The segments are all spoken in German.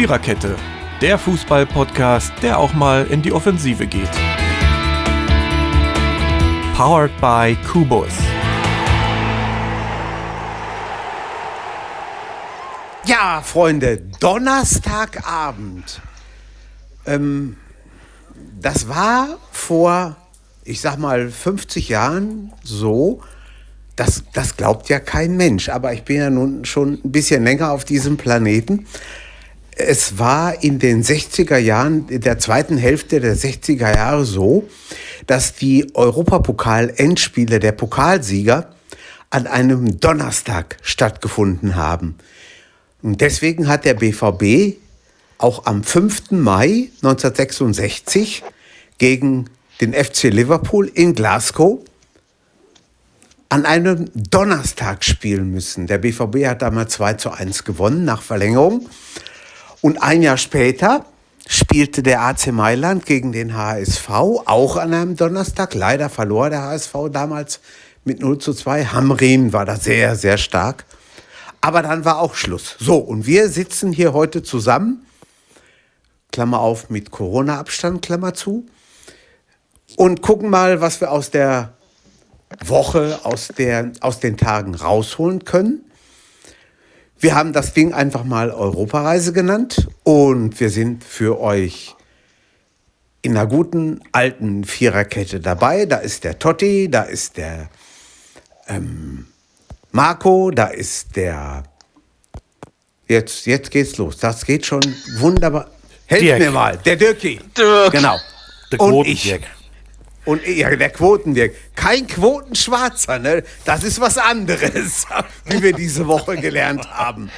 Viererkette, der Fußball-Podcast, der auch mal in die Offensive geht. Powered by Kubus. Ja, Freunde, Donnerstagabend. Ähm, das war vor, ich sag mal, 50 Jahren so. Das, das glaubt ja kein Mensch, aber ich bin ja nun schon ein bisschen länger auf diesem Planeten. Es war in den 60er Jahren, in der zweiten Hälfte der 60er Jahre so, dass die Europapokal-Endspiele der Pokalsieger an einem Donnerstag stattgefunden haben. Und deswegen hat der BVB auch am 5. Mai 1966 gegen den FC Liverpool in Glasgow an einem Donnerstag spielen müssen. Der BVB hat damals 2 zu 1 gewonnen nach Verlängerung. Und ein Jahr später spielte der AC Mailand gegen den HSV, auch an einem Donnerstag. Leider verlor der HSV damals mit 0 zu 2. Hamrin war da sehr, sehr stark. Aber dann war auch Schluss. So, und wir sitzen hier heute zusammen, Klammer auf, mit Corona-Abstand, Klammer zu, und gucken mal, was wir aus der Woche, aus, der, aus den Tagen rausholen können. Wir haben das Ding einfach mal Europareise genannt und wir sind für euch in einer guten alten Viererkette dabei. Da ist der Totti, da ist der ähm, Marco, da ist der. Jetzt, jetzt geht's los. Das geht schon wunderbar. Helft Dirk. mir mal. Der Dirki. Dirk. Genau. Der Und ich. Quotendirk. Und ja, der Quotendirk. Kein Quotenschwarzer, ne? Das ist was anderes, wie wir diese Woche gelernt haben.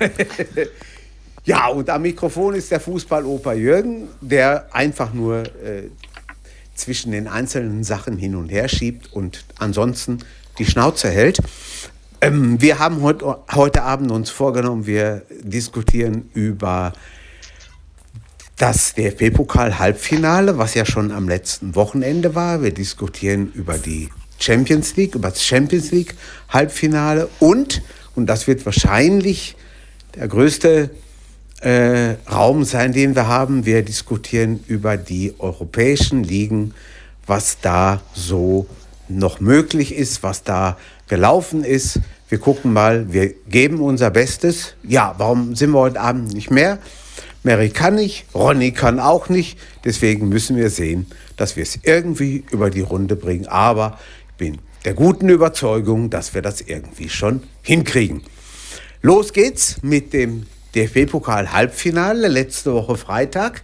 ja, und am Mikrofon ist der Fußballoper Jürgen, der einfach nur äh, zwischen den einzelnen Sachen hin und her schiebt und ansonsten die Schnauze hält. Ähm, wir haben heut, heute Abend uns vorgenommen, wir diskutieren über das DFB-Pokal-Halbfinale, was ja schon am letzten Wochenende war. Wir diskutieren über die Champions League, über das Champions League-Halbfinale und, und das wird wahrscheinlich der größte äh, Raum sein, den wir haben, wir diskutieren über die europäischen Ligen, was da so noch möglich ist, was da gelaufen ist. Wir gucken mal, wir geben unser Bestes. Ja, warum sind wir heute Abend nicht mehr? Mary kann nicht, Ronny kann auch nicht. Deswegen müssen wir sehen, dass wir es irgendwie über die Runde bringen. Aber ich bin der guten Überzeugung, dass wir das irgendwie schon hinkriegen. Los geht's mit dem DFB-Pokal-Halbfinale letzte Woche Freitag.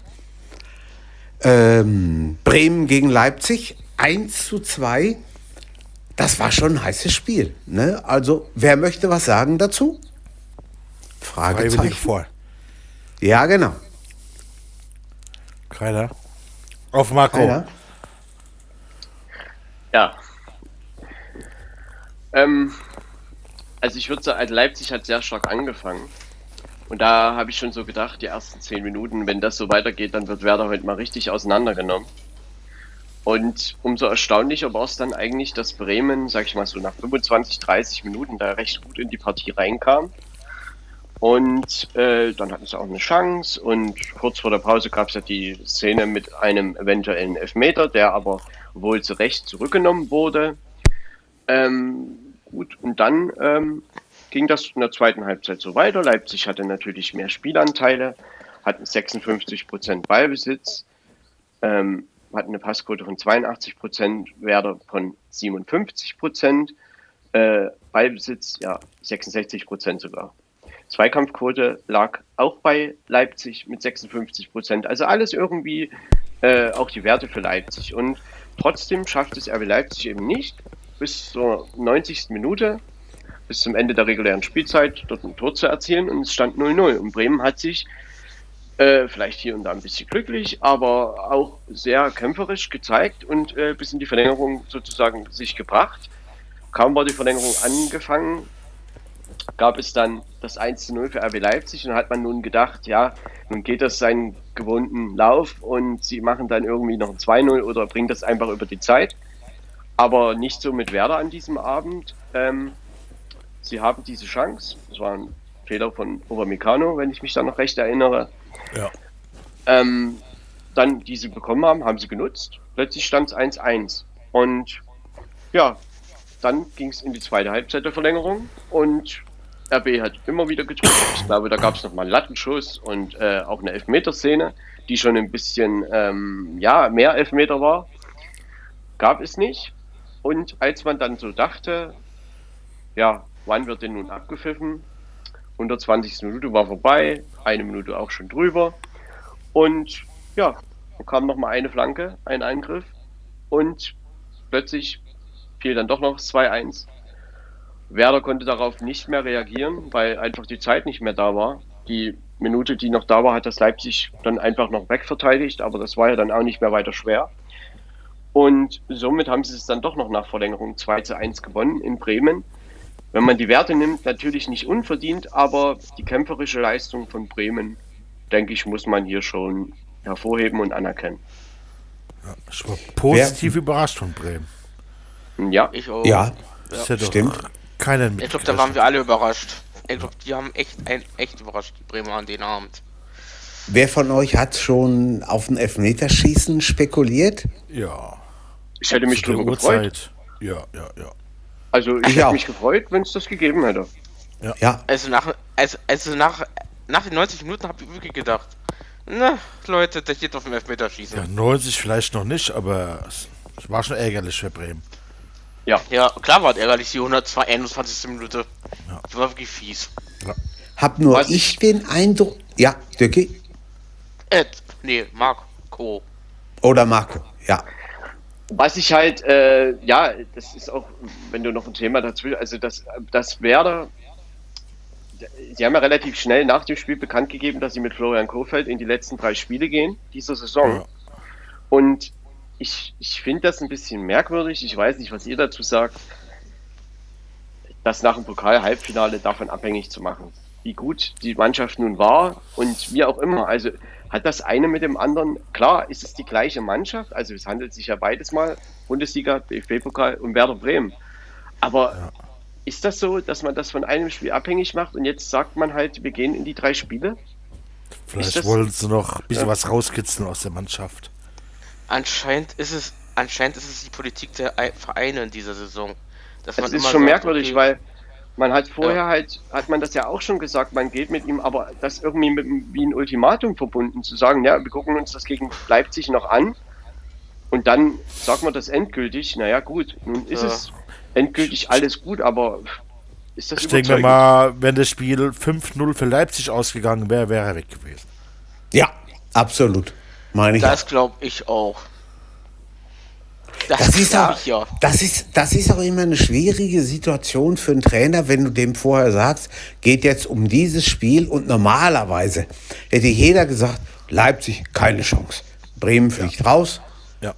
Ähm, Bremen gegen Leipzig 1 zu 2. Das war schon ein heißes Spiel. Ne? Also, wer möchte was sagen dazu? Freiwillig Fragezeichen. vor. Ja, genau. Keiner. Auf Marco. Keiner? Ja. Ähm, also ich würde sagen, also Leipzig hat sehr stark angefangen. Und da habe ich schon so gedacht, die ersten zehn Minuten, wenn das so weitergeht, dann wird Werder heute mal richtig auseinandergenommen. Und umso erstaunlicher war es dann eigentlich, dass Bremen, sag ich mal so nach 25, 30 Minuten da recht gut in die Partie reinkam. Und äh, dann hatten sie auch eine Chance und kurz vor der Pause gab es ja die Szene mit einem eventuellen Elfmeter, der aber wohl zu Recht zurückgenommen wurde. Ähm, gut, und dann ähm, ging das in der zweiten Halbzeit so weiter. Leipzig hatte natürlich mehr Spielanteile, hatten 56% Ballbesitz, ähm, hatten eine Passquote von 82%, Werder von 57%, äh, Ballbesitz ja 66% sogar. Zweikampfquote lag auch bei Leipzig mit 56 Prozent. Also alles irgendwie äh, auch die Werte für Leipzig. Und trotzdem schafft es RB Leipzig eben nicht, bis zur 90. Minute, bis zum Ende der regulären Spielzeit, dort ein Tor zu erzielen. Und es stand 0-0. Und Bremen hat sich äh, vielleicht hier und da ein bisschen glücklich, aber auch sehr kämpferisch gezeigt und äh, bis in die Verlängerung sozusagen sich gebracht. Kaum war die Verlängerung angefangen, gab es dann das 1 zu 0 für RB Leipzig und da hat man nun gedacht, ja, nun geht das seinen gewohnten Lauf und sie machen dann irgendwie noch ein 2-0 oder bringen das einfach über die Zeit. Aber nicht so mit Werder an diesem Abend. Ähm, sie haben diese Chance, es war ein Fehler von Upamecano, wenn ich mich da noch recht erinnere. Ja. Ähm, dann, die sie bekommen haben, haben sie genutzt. Plötzlich stand es 1-1. Und ja, dann ging es in die zweite Halbzeit der Verlängerung und RB hat immer wieder gedrückt. Ich glaube, da gab es nochmal einen Lattenschuss und äh, auch eine Elfmeterszene, die schon ein bisschen, ähm, ja, mehr Elfmeter war. Gab es nicht. Und als man dann so dachte, ja, wann wird denn nun abgepfiffen? 120. Minute war vorbei, eine Minute auch schon drüber. Und ja, dann kam nochmal eine Flanke, ein Eingriff und plötzlich fiel dann doch noch 2-1. Werder konnte darauf nicht mehr reagieren, weil einfach die Zeit nicht mehr da war. Die Minute, die noch da war, hat das Leipzig dann einfach noch wegverteidigt, aber das war ja dann auch nicht mehr weiter schwer. Und somit haben sie es dann doch noch nach Verlängerung 2 zu 1 gewonnen in Bremen. Wenn man die Werte nimmt, natürlich nicht unverdient, aber die kämpferische Leistung von Bremen, denke ich, muss man hier schon hervorheben und anerkennen. Ich war positiv überrascht von Bremen. Ja, Ich auch. Ja, Das hätte stimmt. Keiner Ich glaube, da waren wir alle überrascht. Ich glaube, die haben echt, ein, echt überrascht, die Bremer an den Abend. Wer von euch hat schon auf ein Elfmeterschießen spekuliert? Ja. ich hätte mich drüber gefreut. Uhrzeit. Ja, ja, ja. Also ich Ich hätte auch. mich gefreut, wenn es das gegeben hätte. Ja, Also nach, also, also nach, nach den 90 Minuten habe ich wirklich gedacht, na, Leute, das geht auf dem Elfmeterschießen. Ja, 90 vielleicht noch nicht, aber es war schon ärgerlich für Bremen. Ja, Ja, klar war es ärgerlich, die 121. Minute. Ja. Das war wirklich fies. hab nur Was ich den Eindruck. Ja, Dirki Ed, nee, Marco. oder Marco? Ja. was ich halt, äh, ja, das ist auch, wenn du noch ein Thema dazu, also das, das Werder, sie haben ja relativ schnell nach dem Spiel bekannt gegeben, dass sie mit Florian Kohfeldt in die letzten drei Spiele gehen, dieser Saison. Ja. Und ich, ich finde das ein bisschen merkwürdig, ich weiß nicht, was ihr dazu sagt, das nach dem Pokal-Halbfinale davon abhängig zu machen, wie gut die Mannschaft nun war und wie auch immer. Also hat das eine mit dem anderen, klar ist es die gleiche Mannschaft, also es handelt sich ja beides mal, Bundesliga, DFB-Pokal und Werder Bremen. Aber ist das so, dass man das von einem Spiel abhängig macht und jetzt sagt man halt, wir gehen in die drei Spiele? Vielleicht wollen sie noch ein bisschen Ja. was rauskitzeln aus der Mannschaft. Anscheinend ist es, anscheinend ist es die Politik der Ei- Vereine in dieser Saison. Dass Das ist immer schon sagt, merkwürdig, okay, weil man hat vorher Ja. halt, hat man das ja auch schon gesagt, man geht mit ihm, aber das irgendwie mit, wie ein Ultimatum verbunden, zu sagen, ja, wir gucken uns das gegen Leipzig noch an und dann sagt man das endgültig, naja gut, nun ist Ja. es endgültig alles gut, aber ist das Ich denke mal, wenn das Spiel 5-0 für Leipzig ausgegangen wäre, wäre er weg gewesen. Ja, absolut. Meine ich. Das glaube ich auch. Das, Das ist, auch, ich ja. das, ist, das ist auch immer eine schwierige Situation für einen Trainer, wenn du dem vorher sagst, geht jetzt um dieses Spiel und normalerweise hätte jeder gesagt, Leipzig keine Chance. Bremen fliegt raus, Ja.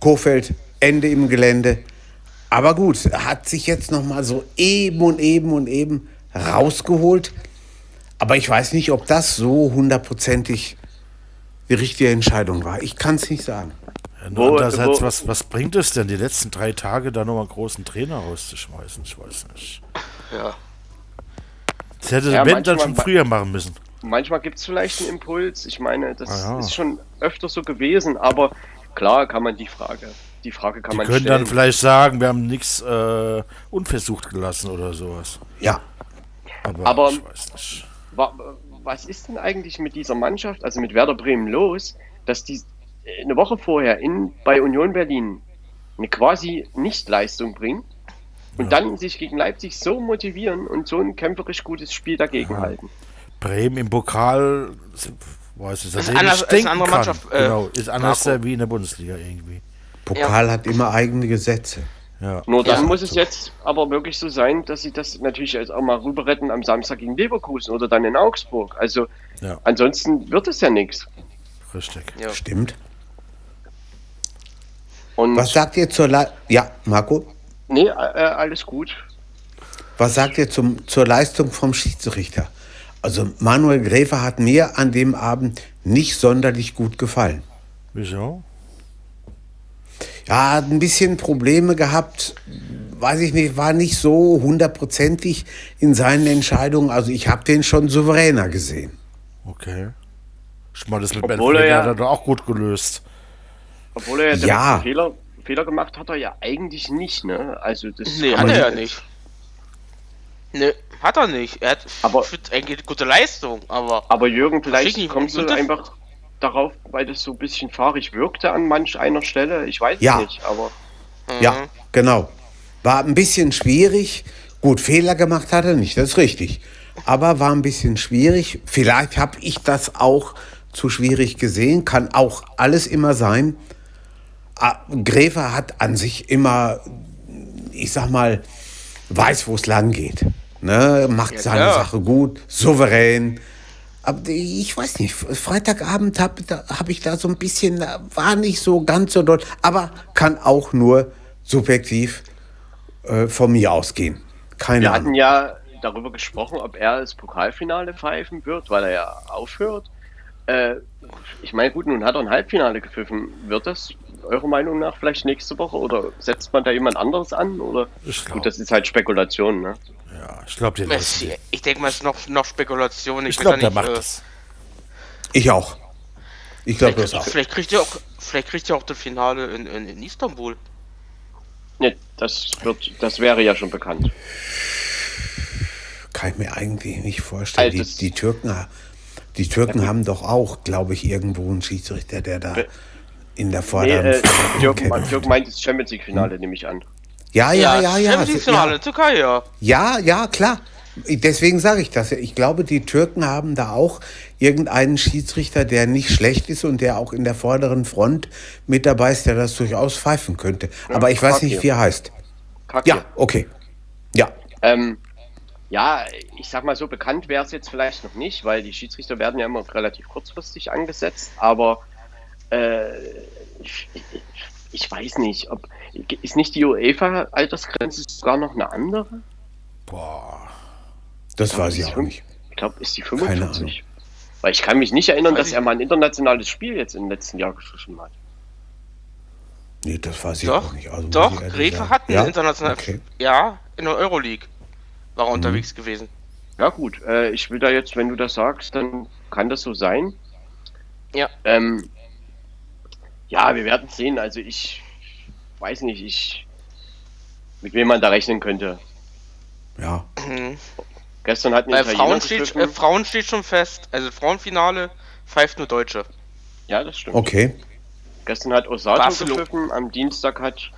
Kofeld Ende im Gelände. Aber gut, hat sich jetzt noch mal so eben und eben und eben rausgeholt. Aber ich weiß nicht, ob das so hundertprozentig die richtige Entscheidung war. Ich kann es nicht sagen. Wo- andererseits, wo- was, was bringt es denn, die letzten drei Tage da nochmal einen großen Trainer rauszuschmeißen? Ich weiß nicht. ja. Das hätte Ja, der Band dann schon früher machen müssen. Manchmal gibt es vielleicht einen Impuls, ich meine, das Ah, ja. ist schon öfter so gewesen, aber klar kann man die Frage, die Frage kann Die man können stellen. dann vielleicht sagen, wir haben nichts äh, unversucht gelassen oder sowas. Ja, Aber, Aber- ich weiß nicht. Wa- was ist denn eigentlich mit dieser Mannschaft, also mit Werder Bremen los, dass die äh, eine Woche vorher in, bei Union Berlin eine quasi Nichtleistung bringen und dann sich gegen Leipzig so motivieren und so ein kämpferisch gutes Spiel dagegen halten? Bremen im Pokal, weiß ich, Ist seitdem anders- ist eine andere. Mannschaft, äh, genau, ist anders Marco. wie in der Bundesliga irgendwie. Pokal hat immer eigene Gesetze. Ja. Nur dann Ja. muss es jetzt aber wirklich so sein, dass sie das natürlich jetzt auch mal rüber retten am Samstag gegen Leverkusen oder dann in Augsburg. Also Ja. ansonsten wird es ja nichts. Richtig. Ja. Stimmt. Und Was sagt ihr zur Le Ja, Marco? nee, äh, alles gut. Was sagt ihr zum, zur Leistung vom Schiedsrichter? Also Manuel Gräfer hat mir an dem Abend nicht sonderlich gut gefallen. Wieso? Ja, hat ein bisschen Probleme gehabt, weiß ich nicht, war nicht so hundertprozentig in seinen Entscheidungen. Also ich habe den schon souveräner gesehen. Okay. Ich meine, das mit Obwohl er ja- hat er doch auch gut gelöst. Obwohl er ja, Fehler, Fehler gemacht hat, er ja eigentlich nicht, ne? Also das Nee, hat er ja nicht. Nee, hat er nicht. Er hat Aber- eine gute Leistung, aber Aber Jürgen, vielleicht kommst du einfach darauf, weil das so ein bisschen fahrig wirkte an manch einer Stelle. Ich weiß Ja. es nicht, aber Ja, genau. War ein bisschen schwierig. Gut, Fehler gemacht hat er nicht, das ist richtig. Aber war ein bisschen schwierig. Vielleicht habe ich das auch zu schwierig gesehen. Kann auch alles immer sein. Ah, Gräfer hat an sich immer, ich sag mal, weiß, wo es lang geht. Ne? Macht Ja, seine. Sache gut, souverän. Aber ich weiß nicht, Freitagabend habe hab ich da so ein bisschen, war nicht so ganz so doll, aber kann auch nur subjektiv äh, von mir ausgehen. Keine wir hatten Ahnung. ja darüber gesprochen, ob er das Pokalfinale pfeifen wird, weil er ja aufhört. Äh, ich meine, gut, nun hat er ein Halbfinale gepfiffen. Wird das eurer Meinung nach vielleicht nächste Woche oder setzt man da jemand anderes an? Oder gut, das ist halt Spekulation, ne? Ja, ich glaube, den es, ich denke mal, es ist noch, noch Spekulation. Ich weiß glaube, ja der macht äh, das. Ich auch. Ich glaube das Vielleicht, auch. vielleicht kriegt ihr auch, vielleicht kriegt ihr auch das Finale in, in, in Istanbul. Ne, das wird, das wäre ja schon bekannt. Kann ich mir eigentlich nicht vorstellen. Also Die, die Türken, die Türken haben doch auch, glaube ich, irgendwo einen Schiedsrichter, der da in der Nee, vorderen äh, Front Jürgen. Jürgen meint das Champions League Finale, nehme ich an. Ja, ja, ja, ja. Champions League Finale, ja. Türkei, ja. Ja, ja, klar. Deswegen sage ich das. Ich glaube, die Türken haben da auch irgendeinen Schiedsrichter, der nicht schlecht ist und der auch in der vorderen Front mit dabei ist, der das durchaus pfeifen könnte. Aber ich weiß Kakir. nicht, wie er heißt. Kacke. Ja, okay. Ja, Ähm, ja, ich sag mal so, bekannt wäre es jetzt vielleicht noch nicht, weil die Schiedsrichter werden ja immer relativ kurzfristig angesetzt, aber äh, ich, ich weiß nicht, ob ist nicht die UEFA-Altersgrenze sogar noch eine andere? Boah. das weiß ich auch nicht. Ich glaube, ist die Keine 45. Weil ich kann mich nicht erinnern, Weiß dass ich er mal ein internationales Spiel jetzt im letzten Jahr geschossen hat. Nee, das weiß ich Doch, auch nicht. Also, doch, ich sagen. hat ein ja? international. Okay. Ja, in der Euroleague war Mhm. er unterwegs gewesen. Ja gut, äh, ich will da jetzt, wenn du das sagst, dann kann das so sein. Ja. Ähm, ja, wir werden sehen. Also ich weiß nicht, ich mit wem man da rechnen könnte. Ja. Mhm. Gestern hatten Italiener Frauen steht, äh, Frauen steht schon fest. Also Frauenfinale pfeift nur Deutsche. ja, das stimmt. Okay. Gestern hat Osato Barcelo- gepfiffen, am Dienstag hat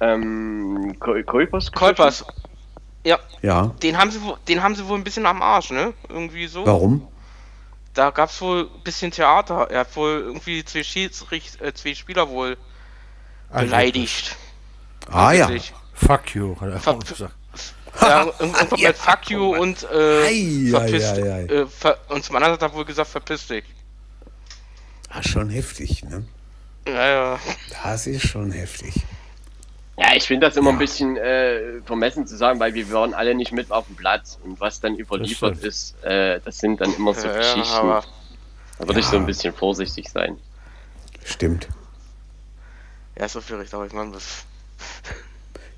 ähm, Kol- Kolpers. Kolpers. Ja, Ja. den haben sie wohl, den haben sie wohl ein bisschen am Arsch, ne? Irgendwie so. Warum? Da gab's wohl ein bisschen Theater. Er hat wohl irgendwie zwei, Schiedsricht, äh, zwei Spieler wohl beleidigt. Ah ja. Wirklich. Fuck you, hat er auch gesagt. Ja, irgendwas mit Fuck you und äh, Ei, verpiss, ei, ei, ei. Äh, ver und zum anderen hat er wohl gesagt, verpiss dich. Ah, schon heftig, ne? Ja, ja. Das ist schon heftig. Ja, ich finde das immer ein bisschen äh, vermessen zu sagen, weil wir waren alle nicht mit auf dem Platz. Und was dann überliefert ist, äh, das sind dann immer so ja, Geschichten. Da würde ich so Ja. ein bisschen vorsichtig sein. Stimmt. ja, so aber ich meine, das.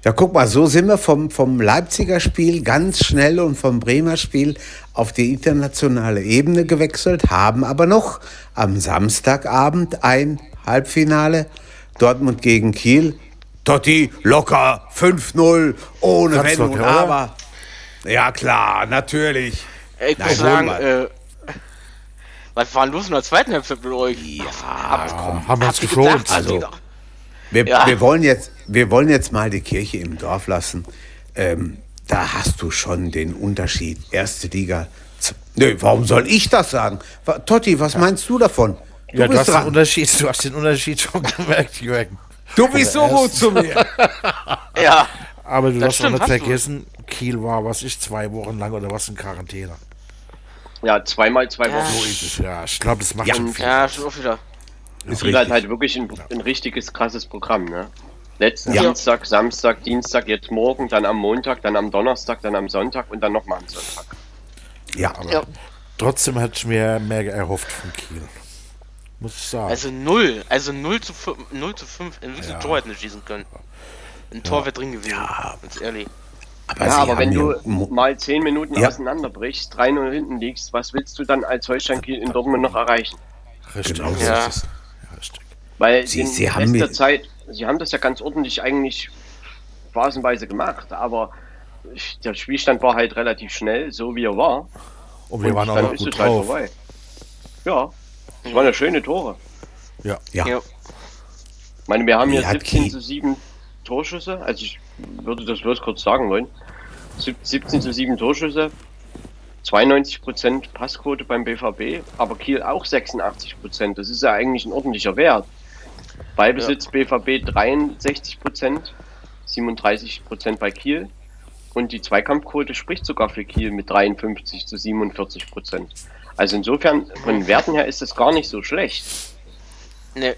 Ja, guck mal, so sind wir vom, vom Leipziger Spiel ganz schnell und vom Bremer Spiel auf die internationale Ebene gewechselt, haben aber noch am Samstagabend ein Halbfinale. Dortmund gegen Kiel. Totti locker 5-0, ohne Wenn und? Aber. Ja, klar, natürlich. Ich muss sagen, äh, was war denn los in der zweiten Halbzeit mit euch? Ja, Ah, haben wir uns geschont. Also-? Wir, Ja. wir, wollen jetzt, wir wollen jetzt mal die Kirche im Dorf lassen. Ähm, da hast du schon den Unterschied. Erste Liga. Nö, warum soll ich das sagen? Totti, was meinst du davon? Du Ja, du bist hast, den. Unterschied, du hast den Unterschied schon gemerkt, Jürgen. Du bist so gut zu mir. Ja, Aber du darfst auch stimmt, nicht hast du. vergessen, Kiel war, was ich, zwei Wochen lang oder was in Quarantäne. Ja, zweimal zwei Ja. Wochen. So ist es, ja. Ich glaube, das macht Ja. schon viel. ja, schon auch wieder. Ist Kiel hat halt wirklich ein, ein richtiges krasses Programm, ne? Letzten Ja. Dienstag, Samstag, Dienstag, jetzt morgen, dann am Montag, dann am Donnerstag, dann am Sonntag und dann nochmal am Sonntag. Ja, Ja. Trotzdem hätte ich mir mehr erhofft von Kiel. Muss ich sagen. Also 0, also 0 zu 5, 0 zu 5, in Ja. ja. Tor hätten wir schießen können. Ein Tor wird drin gewesen. Ganz ehrlich. Aber Ja, aber wenn ja du mal zehn Minuten Ja. auseinanderbrichst, 3-0 hinten liegst, was willst du dann als Holstein Kiel in Dortmund noch erreichen? Richtig. Genau Ja. Richtig. Weil Sie- den Sie haben mir- der Zeit, sie haben das ja ganz ordentlich eigentlich phasenweise gemacht, aber der Spielstand war halt relativ schnell, so wie er war. Und wir waren auch noch gut halt drauf. vorbei. Ja, das waren ja schöne Tore. Ja. Ja. Ja. Ich meine, wir haben hat 17 Kiel- zu 7 Torschüsse, also ich würde das bloß kurz sagen wollen. Sieb- 17 zu 7 Torschüsse, 92% Passquote beim BVB, aber Kiel auch 86%. Das ist ja eigentlich ein ordentlicher Wert. Ballbesitz BVB 63%, 37% bei Kiel. Und die Zweikampfquote spricht sogar für Kiel mit 53 zu 47 Prozent. Also insofern, von den Werten her ist es gar nicht so schlecht. Ne,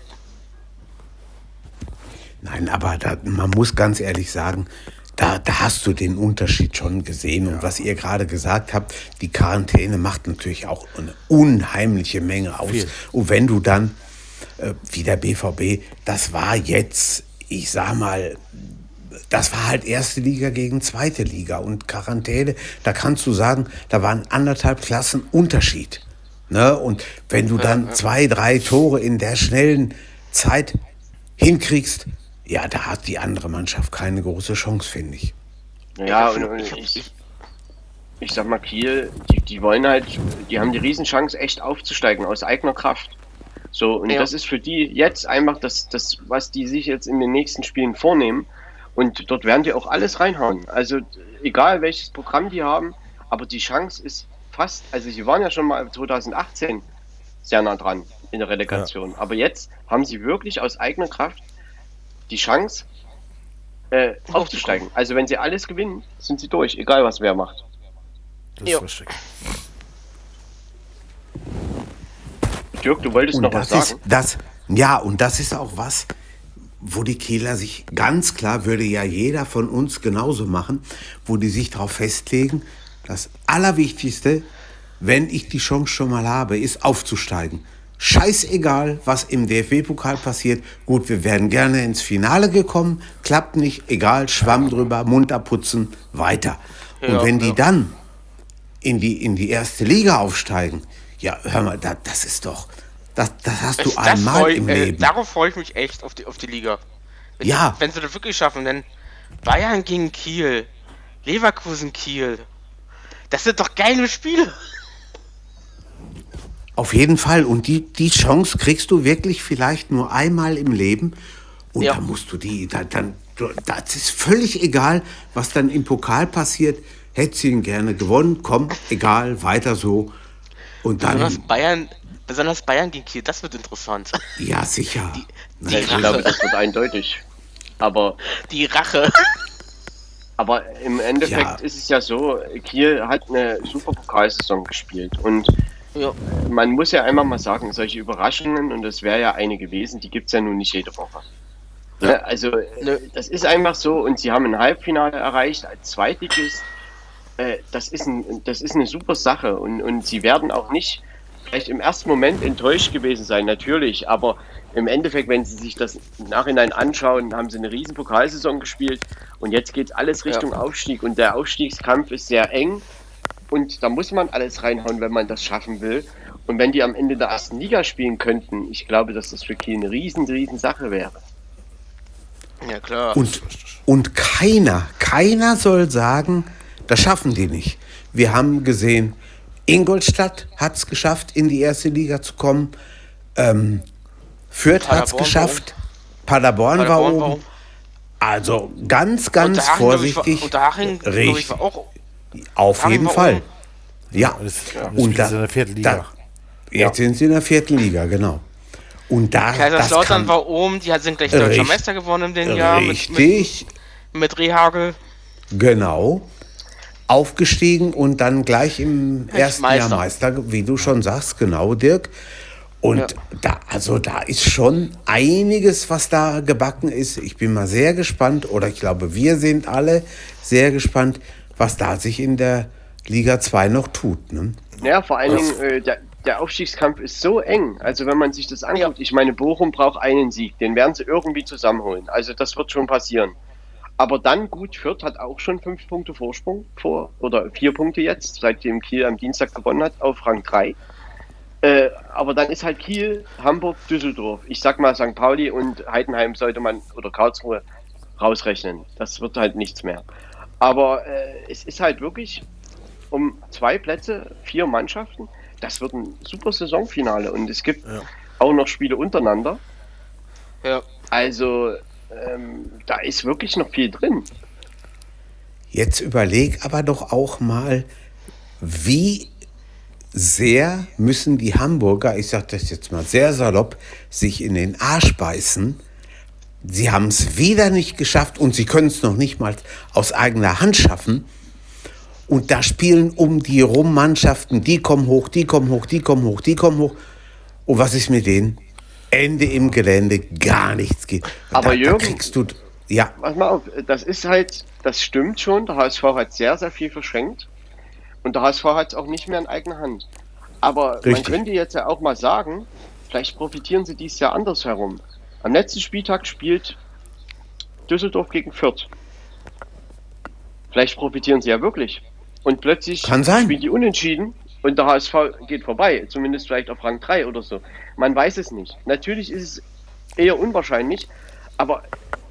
Nein, aber da, man muss ganz ehrlich sagen, da, da hast du den Unterschied schon gesehen. Und was ihr gerade gesagt habt, die Quarantäne macht natürlich auch eine unheimliche Menge aus. Viel. Und wenn du dann, äh, wie der BVB, das war jetzt, ich sag mal, das war halt erste Liga gegen zweite Liga. Und Quarantäne, da kannst du sagen, da waren anderthalb Klassen Unterschied. Ne? Und wenn du dann zwei, drei Tore in der schnellen Zeit hinkriegst, ja, da hat die andere Mannschaft keine große Chance, finde ich. Ja, und, ich, und ich, ich sag mal, Kiel, die, die wollen halt, die haben die Riesenchance, echt aufzusteigen aus eigener Kraft. So, und Ja. das ist für die jetzt einfach das, das, was die sich jetzt in den nächsten Spielen vornehmen. Und dort werden die auch alles reinhauen. Also, egal welches Programm die haben, aber die Chance ist fast, also sie waren ja schon mal 2018 sehr nah dran in der Relegation. Aber jetzt haben sie wirklich aus eigener Kraft die Chance, äh, aufzusteigen. Also, wenn sie alles gewinnen, sind sie durch, egal was wer macht. Das Jo. ist richtig. Dirk, du wolltest Und noch was das ist sagen? das, ja, und das ist auch was, wo die Kieler sich ganz klar, würde ja jeder von uns genauso machen, wo die sich darauf festlegen, das Allerwichtigste, wenn ich die Chance schon mal habe, ist aufzusteigen. Scheißegal, was im DFB-Pokal passiert. Gut, wir wären gerne ins Finale gekommen, klappt nicht, egal, Schwamm drüber, Mund abputzen, weiter. Und Ja, wenn die ja. dann in die, in die erste Liga aufsteigen, ja, hör mal, da, das ist doch, das, das hast du das einmal freu, im äh, Leben. darauf freue ich mich echt auf die, auf die Liga. Wenn, Ja. Wenn sie das wirklich schaffen, denn Bayern gegen Kiel, Leverkusen Kiel, das sind doch geile Spiele. Auf jeden Fall. Und die, die Chance kriegst du wirklich vielleicht nur einmal im Leben. Und Ja. da musst du die, da, dann, das ist völlig egal, was dann im Pokal passiert. Hättest du ihn gerne gewonnen, komm, egal, weiter so. Und dann, Besonders Bayern, besonders Bayern gegen Kiel, das wird interessant. ja, sicher. Die Ich glaube, Rache, das wird eindeutig. Aber, die Rache. aber im Endeffekt Ja. ist es ja so, Kiel hat eine super Pokalsaison gespielt. Und Ja, man muss ja einmal mal sagen, solche Überraschungen, und das wäre ja eine gewesen, die gibt es ja nun nicht jede Woche. Ne? Also, Nö. das ist einfach so. Und sie haben ein Halbfinale erreicht als Zweitligist. Äh, das, ist ein, das ist eine super Sache. Und, und sie werden auch nicht vielleicht im ersten Moment enttäuscht gewesen sein, natürlich. Aber im Endeffekt, wenn sie sich das im Nachhinein anschauen, haben sie eine riesen Pokalsaison gespielt. Und jetzt geht alles Richtung Aufstieg. Und der Aufstiegskampf ist sehr eng. Und da muss man alles reinhauen, wenn man das schaffen will. Und wenn die am Ende der ersten Liga spielen könnten, ich glaube, dass das für Kiel eine riesen, riesen Sache wäre. ja klar. Und, und keiner, keiner soll sagen, das schaffen die nicht. Wir haben gesehen, Ingolstadt hat es geschafft, in die erste Liga zu kommen. Ähm, Fürth hat es war geschafft. Paderborn, war Paderborn oben. war oben. Also ganz, ganz Unterhaching, war- vorsichtig. Unterhaching, Richtig. war auch. Auf Unterhaching jeden war Fall. oben. Ja. Das, das Und da, sie in der vierten Liga. Da, jetzt sind sie in der vierten Liga, genau. Und da, das Kaiserslautern war oben, die sind gleich deutscher Richtig. Meister geworden in dem Jahr. Mit, mit, richtig, mit Rehagel. genau, aufgestiegen und dann gleich im ersten Meister. Jahr Meister, wie du schon sagst, genau, Dirk. Und Ja. da, also da ist schon einiges, was da gebacken ist. Ich bin mal sehr gespannt, oder ich glaube, wir sind alle sehr gespannt, was da sich in der Liga 2 noch tut. Ne? Ja, vor allen Dingen, äh, der, der Aufstiegskampf ist so eng. Also wenn man sich das anguckt, ich meine, Bochum braucht einen Sieg, den werden sie irgendwie zusammenholen. Also das wird schon passieren. Aber dann gut, Fürth hat auch schon fünf Punkte Vorsprung vor, oder vier Punkte jetzt, seitdem Kiel am Dienstag gewonnen hat, auf Rang 3. Äh, aber dann ist halt Kiel, Hamburg, Düsseldorf. Ich sag mal, St. Pauli und Heidenheim sollte man, oder Karlsruhe, rausrechnen. Das wird halt nichts mehr. Aber äh, es ist halt wirklich um zwei Plätze, vier Mannschaften. Das wird ein super Saisonfinale und es gibt Ja. auch noch Spiele untereinander. Ja. Also ähm, da ist wirklich noch viel drin. Jetzt überleg aber doch auch mal, wie sehr müssen die Hamburger, ich sage das jetzt mal sehr salopp, sich in den Arsch beißen. Sie haben es wieder nicht geschafft und sie können es noch nicht mal aus eigener Hand schaffen. Und da spielen um die rum Mannschaften, die kommen hoch, die kommen hoch, die kommen hoch, die kommen hoch. Und was ist mit denen? Ende im Gelände, gar nichts geht. Aber da, Jürgen- da kriegst du, ja, Pass mal auf, das ist halt, das stimmt schon. Der HSV hat sehr, sehr viel verschenkt. Und der HSV hat es auch nicht mehr in eigener Hand. Aber man Richtig. könnte jetzt ja auch mal sagen, vielleicht profitieren sie dies Jahr andersherum. Am letzten Spieltag spielt Düsseldorf gegen Fürth. Vielleicht profitieren sie ja wirklich. Und plötzlich Kann sein. spielen die unentschieden und der HSV geht vorbei. Zumindest vielleicht auf Rang 3 oder so. Man weiß es nicht. Natürlich ist es eher unwahrscheinlich, aber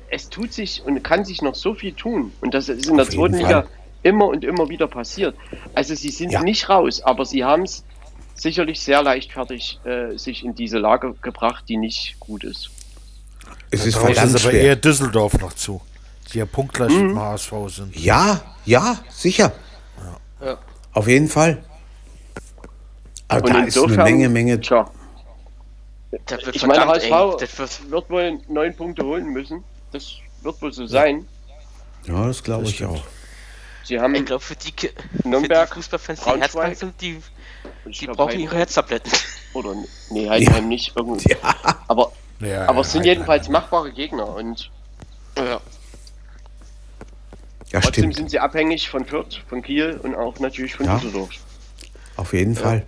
es tut sich und kann sich noch so viel tun. Und das ist in der zweiten Liga immer und immer wieder passiert. Also sie sind Ja. nicht raus, aber sie haben es sicherlich sehr leichtfertig äh, sich in diese Lage gebracht, die nicht gut ist. es ist verdammt aber schwer. eher Düsseldorf noch zu, die ja punktgleich Mhm. mit dem HSV sind. Ja, ja, sicher. Ja. Auf jeden Fall. Aber Und da ist eine Menge, Menge. Tja, Das wird ich meine, HSV wird, wird wohl neun Punkte holen müssen. Das wird wohl so sein. Ja, das glaube ich auch. Sie haben ich glaube, für die, für Nürnberg, die Fußballfans, die herzkrank sind, die, die glaub, brauchen Heiden- ihre Herztabletten. Oder nee, Heidenheim nicht irgendwie. Ja, Aber, Ja, aber es sind ja, jedenfalls machbare Gegner und Ja. ja trotzdem stimmt. sind sie abhängig von Fürth, von Kiel und auch natürlich von Ja. Düsseldorf. Auf jeden Fall.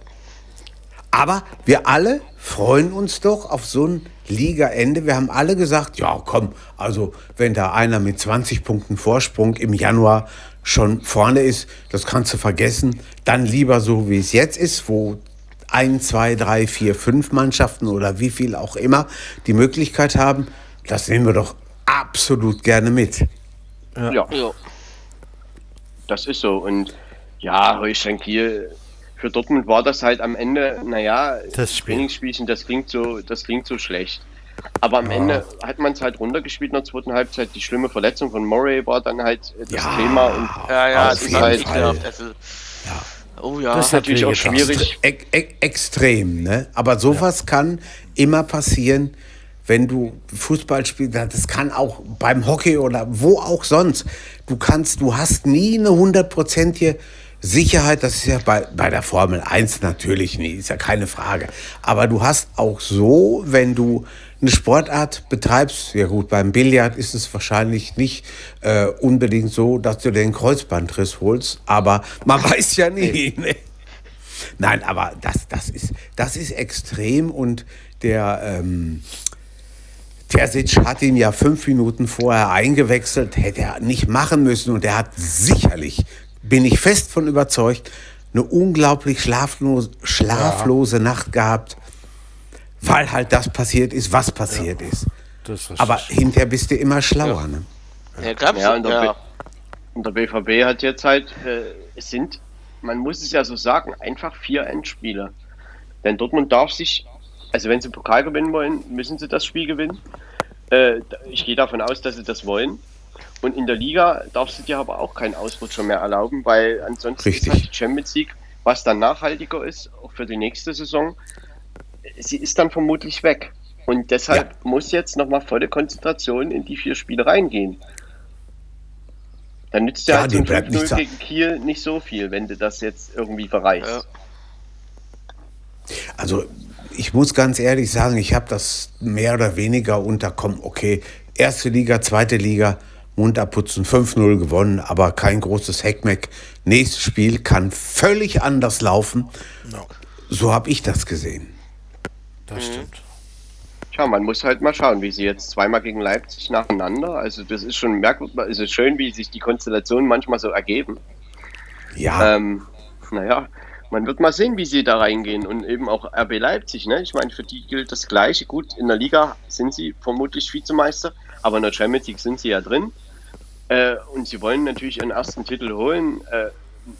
Aber wir alle freuen uns doch auf so ein Ligaende. Wir haben alle gesagt, ja komm, also wenn da einer mit 20 Punkten Vorsprung im Januar schon vorne ist, das kannst du vergessen. Dann lieber so, wie es jetzt ist, wo ein, zwei, drei, vier, fünf Mannschaften oder wie viel auch immer die Möglichkeit haben. Das nehmen wir doch absolut gerne mit. Ja. ja. Das ist so. Und ja, Holstein Kiel, für Dortmund war das halt am Ende, naja, Das Spiel. Trainingsspielchen, das klingt so, das klingt so schlecht. Aber am Ende hat man es halt runtergespielt in der zweiten Halbzeit. Die schlimme Verletzung von Murray war dann halt äh, das Ja. Thema. Und Ja, ja, Auf das ist jeden halt Fall. ekelhaft. Also, Oh ja. Das ist natürlich auch schwierig. Ex ex extrem, ne? Aber sowas kann immer passieren, wenn du Fußball spielst. Das kann auch beim Hockey oder wo auch sonst. Du kannst, du hast nie eine hundertprozentige Sicherheit. Das ist ja bei, bei der Formel 1 natürlich nie, ist ja keine Frage. Aber du hast auch so, wenn du eine Sportart betreibst, ja gut, beim Billard ist es wahrscheinlich nicht äh, unbedingt so, dass du den Kreuzbandriss holst, aber man weiß ja nie. Ne? Nein, aber das, das, ist, das ist extrem und der ähm, Terzic hat ihn ja fünf Minuten vorher eingewechselt, hätte er nicht machen müssen und er hat sicherlich, bin ich fest von überzeugt, eine unglaublich schlaflose, schlaflose Nacht gehabt, weil halt das passiert ist, was passiert ist. Das ist richtig. Aber hinterher bist du immer schlauer. Ne? ja, glaubst Ja, und der, Ja. Und der BVB hat jetzt halt, äh, es sind, man muss es ja so sagen, einfach vier Endspiele. Denn Dortmund darf sich, also wenn sie Pokal gewinnen wollen, müssen sie das Spiel gewinnen. Äh, ich gehe davon aus, dass sie das wollen. Und in der Liga darfst du dir aber auch keinen Ausrutscher mehr erlauben, weil ansonsten Richtig. ist halt die Champions League, was dann nachhaltiger ist, auch für die nächste Saison, sie ist dann vermutlich weg. Und deshalb muss jetzt nochmal volle Konzentration in die vier Spiele reingehen. Dann nützt ja, Ja, halt so die ein bleibt nicht 5-0 sa- gegen Kiel nicht so viel, wenn du das jetzt irgendwie verreißt. Ja. Also ich muss ganz ehrlich sagen, ich habe das mehr oder weniger unterkommen. Okay, erste Liga, zweite Liga, Mund abputzen, 5-0 gewonnen, aber kein großes Heckmeck. Nächstes Spiel kann völlig anders laufen. No, So habe ich das gesehen. das stimmt. Tja, man muss halt mal schauen, wie sie jetzt zweimal gegen Leipzig nacheinander. Also das ist schon merkwürdig, es ist schön, wie sich die Konstellationen manchmal so ergeben. Ja, Ähm, naja, man wird mal sehen, wie sie da reingehen. Und eben auch RB Leipzig, ne? Ich meine, für die gilt das Gleiche. Gut, in der Liga sind sie vermutlich Vizemeister, aber in der Champions League sind sie ja drin. Äh, und sie wollen natürlich ihren ersten Titel holen. Äh,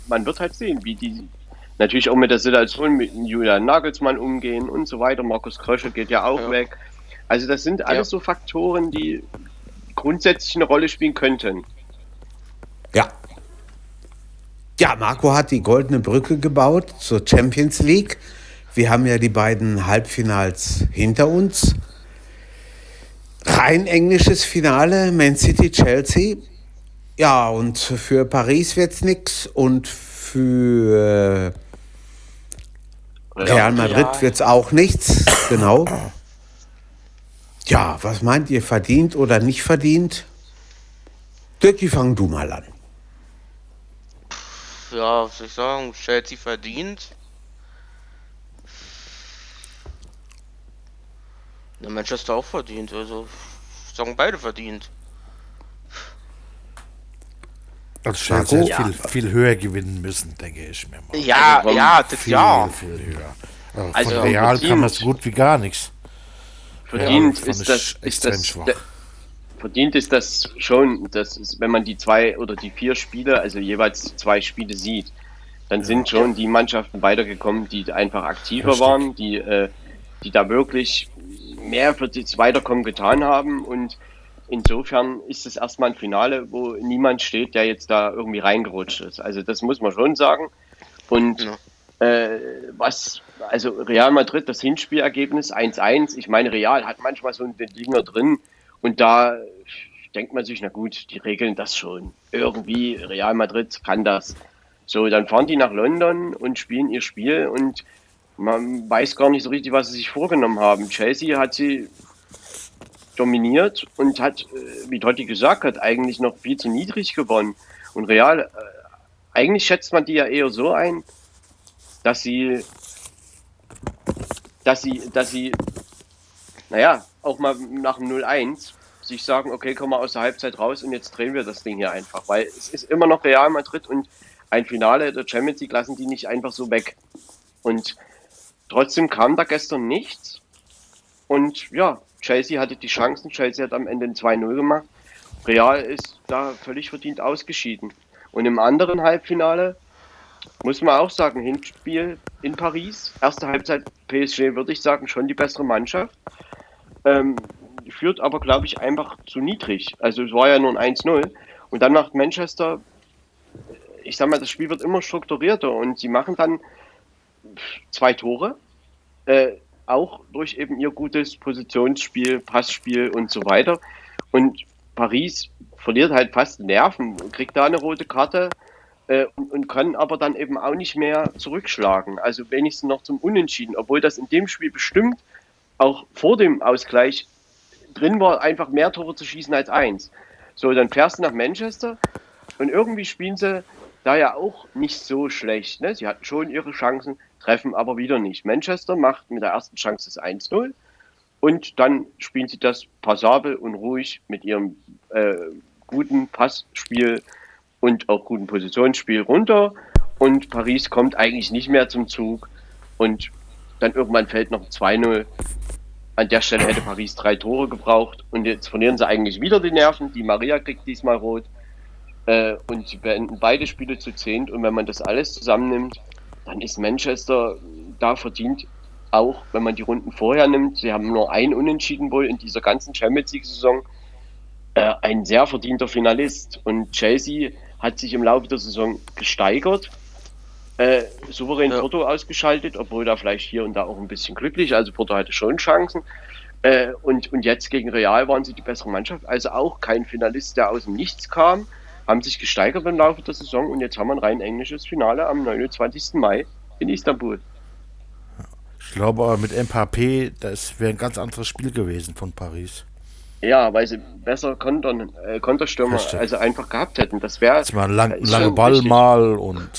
man wird halt sehen, wie die natürlich auch mit der Situation mit Julian Nagelsmann umgehen und so weiter. Markus Krösche geht ja auch Ja. weg. Also das sind alles Ja. so Faktoren, die grundsätzlich eine Rolle spielen könnten. ja. Ja, Marco hat die goldene Brücke gebaut zur Champions League. Wir haben ja die beiden Halbfinals hinter uns. Rein englisches Finale, Man City, Chelsea. Ja, und für Paris wird's nix und für Real Madrid Ja. wird's auch nichts. Genau. Ja, was meint ihr, verdient oder nicht verdient? Dirki, fang du mal an. Ja, was soll ich sagen? Chelsea verdient. Ja, Manchester auch verdient, also ich sagen beide verdient. Also Marco? hat viel, viel höher gewinnen müssen, denke ich mir mal. Ja, Also ja, das Viel, ja. viel höher. Also Also von Real kam das so gut wie gar nichts. Verdient Ja, ist das, ist das schwach. verdient ist das schon, dass es, wenn man die zwei oder die vier Spiele, also jeweils zwei Spiele sieht, dann sind schon die Mannschaften weitergekommen, die einfach aktiver Richtig. waren, die, äh, die da wirklich mehr für das Weiterkommen getan haben und insofern ist es erstmal ein Finale, wo niemand steht, der jetzt da irgendwie reingerutscht ist. Also das muss man schon sagen. Und Ja. äh, was, also Real Madrid, das Hinspielergebnis 1-1, ich meine, Real hat manchmal so den Dinger drin und da denkt man sich, na gut, die regeln das schon. Irgendwie, Real Madrid kann das. So, dann fahren die nach London und spielen ihr Spiel und man weiß gar nicht so richtig, was sie sich vorgenommen haben. Chelsea hat sie dominiert und hat, äh, wie Totti gesagt hat, eigentlich noch viel zu niedrig gewonnen. Und Real, äh, eigentlich schätzt man die ja eher so ein, dass sie, dass sie, dass sie, naja, auch mal nach dem 0-1 sich sagen, okay, kommen wir aus der Halbzeit raus und jetzt drehen wir das Ding hier einfach, weil es ist immer noch Real Madrid und ein Finale der Champions League lassen die nicht einfach so weg. Und trotzdem kam da gestern nichts. Und ja, Chelsea hatte die Chancen, Chelsea hat am Ende ein 2-0 gemacht. Real ist da völlig verdient ausgeschieden. Und im anderen Halbfinale muss man auch sagen, Hinspiel in Paris, erste Halbzeit PSG, würde ich sagen, schon die bessere Mannschaft. Ähm, führt aber, glaube ich, einfach zu niedrig. Also es war ja nur ein 1-0. Und dann macht Manchester, ich sag mal, das Spiel wird immer strukturierter und sie machen dann zwei Tore. Äh, auch durch eben ihr gutes Positionsspiel, Passspiel und so weiter. Und Paris verliert halt fast Nerven kriegt da eine rote Karte äh, und, und kann aber dann eben auch nicht mehr zurückschlagen. Also wenigstens noch zum Unentschieden, obwohl das in dem Spiel bestimmt auch vor dem Ausgleich drin war, einfach mehr Tore zu schießen als eins. So, dann fährst du nach Manchester und irgendwie spielen sie da ja auch nicht so schlecht. Ne? Sie hatten schon ihre Chancen, treffen aber wieder nicht. Manchester macht mit der ersten Chance das 1-0 und dann spielen sie das passabel und ruhig mit ihrem äh, guten Passspiel und auch guten Positionsspiel runter und Paris kommt eigentlich nicht mehr zum Zug und dann irgendwann fällt noch 2-0. An der Stelle hätte Paris drei Tore gebraucht und jetzt verlieren sie eigentlich wieder die Nerven. Die Maria kriegt diesmal rot äh, und sie beenden beide Spiele zu zehnt und wenn man das alles zusammennimmt, dann ist Manchester da verdient auch, wenn man die Runden vorher nimmt. Sie haben nur ein Unentschieden wohl in dieser ganzen Champions League-Saison. Äh, ein sehr verdienter Finalist. Und Chelsea hat sich im Laufe der Saison gesteigert, äh, souverän Ja. Porto ausgeschaltet, obwohl da vielleicht hier und da auch ein bisschen glücklich. Also Porto hatte schon Chancen. Äh, und, und jetzt gegen Real waren sie die bessere Mannschaft. Also auch kein Finalist, der aus dem Nichts kam. Haben sich gesteigert im Laufe der Saison und jetzt haben wir ein rein englisches Finale am 29. Mai in Istanbul. Ich glaube aber mit Mbappé, das wäre ein ganz anderes Spiel gewesen von Paris. Ja, weil sie besser Kontern, äh, Konterstürmer also einfach gehabt hätten. Das wäre Das war ein lang, langer Ball richtig. mal und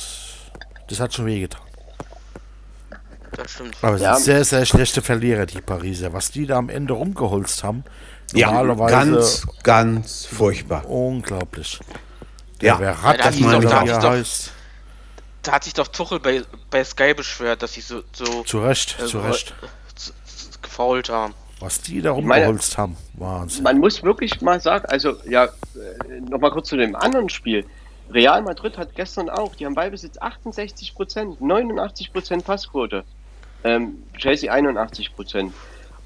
das hat schon wehgetan. Das Das stimmt. Aber es Ja. sind sehr, sehr schlechte Verlierer, die Pariser. Was die da am Ende rumgeholzt haben, Ja, normalerweise ganz, ganz furchtbar. unglaublich. Ja, wer Ja, das hat sich meine doch- da hat ich, sich doch- heißt. Da hat sich doch Tuchel bei, bei Sky beschwert, dass sie so, so Zu Recht, äh, zu Recht. z- gefault haben. Was die da rumgeholzt haben, Wahnsinn. Man muss wirklich mal sagen, also ja, nochmal kurz zu dem anderen Spiel. Real Madrid hat gestern auch, die haben Ballbesitz 68 Prozent, 89 Prozent Passquote. Ähm, Chelsea 81 Prozent.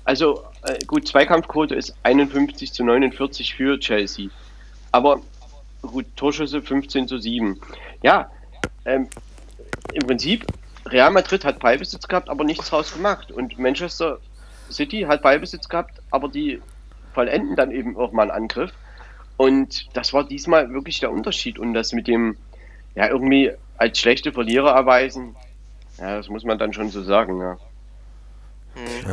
Also äh, gut, Zweikampfquote ist 51 zu 49 für Chelsea. Aber gut, Torschüsse 15 zu 7. Ja, ähm, im Prinzip, Real Madrid hat Ballbesitz gehabt, aber nichts draus gemacht. Und Manchester City hat Ballbesitz gehabt, aber die vollenden dann eben auch mal einen Angriff. Und das war diesmal wirklich der Unterschied. Und das mit dem, ja, irgendwie als schlechte Verlierer erweisen, ja, das muss man dann schon so sagen, ja.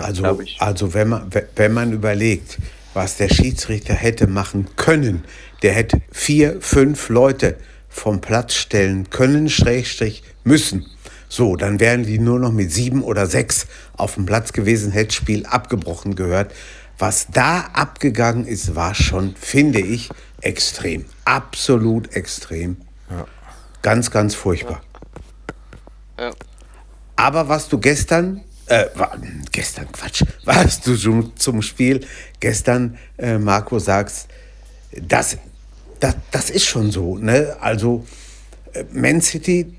Also, glaub ich. also wenn, man, we- wenn man überlegt, was der Schiedsrichter hätte machen können, der hätte vier, fünf Leute vom Platz stellen können, Schrägstrich müssen. So, dann wären die nur noch mit sieben oder sechs auf dem Platz gewesen, hätte Spiel abgebrochen gehört. Was da abgegangen ist, war schon, finde ich, extrem. Absolut extrem. Ganz, ganz furchtbar. Ja. Aber was du gestern, äh, gestern Quatsch, was du zum, zum Spiel gestern, äh, Marco, sagst, das, das, das ist schon so. Ne? Also äh, Man City,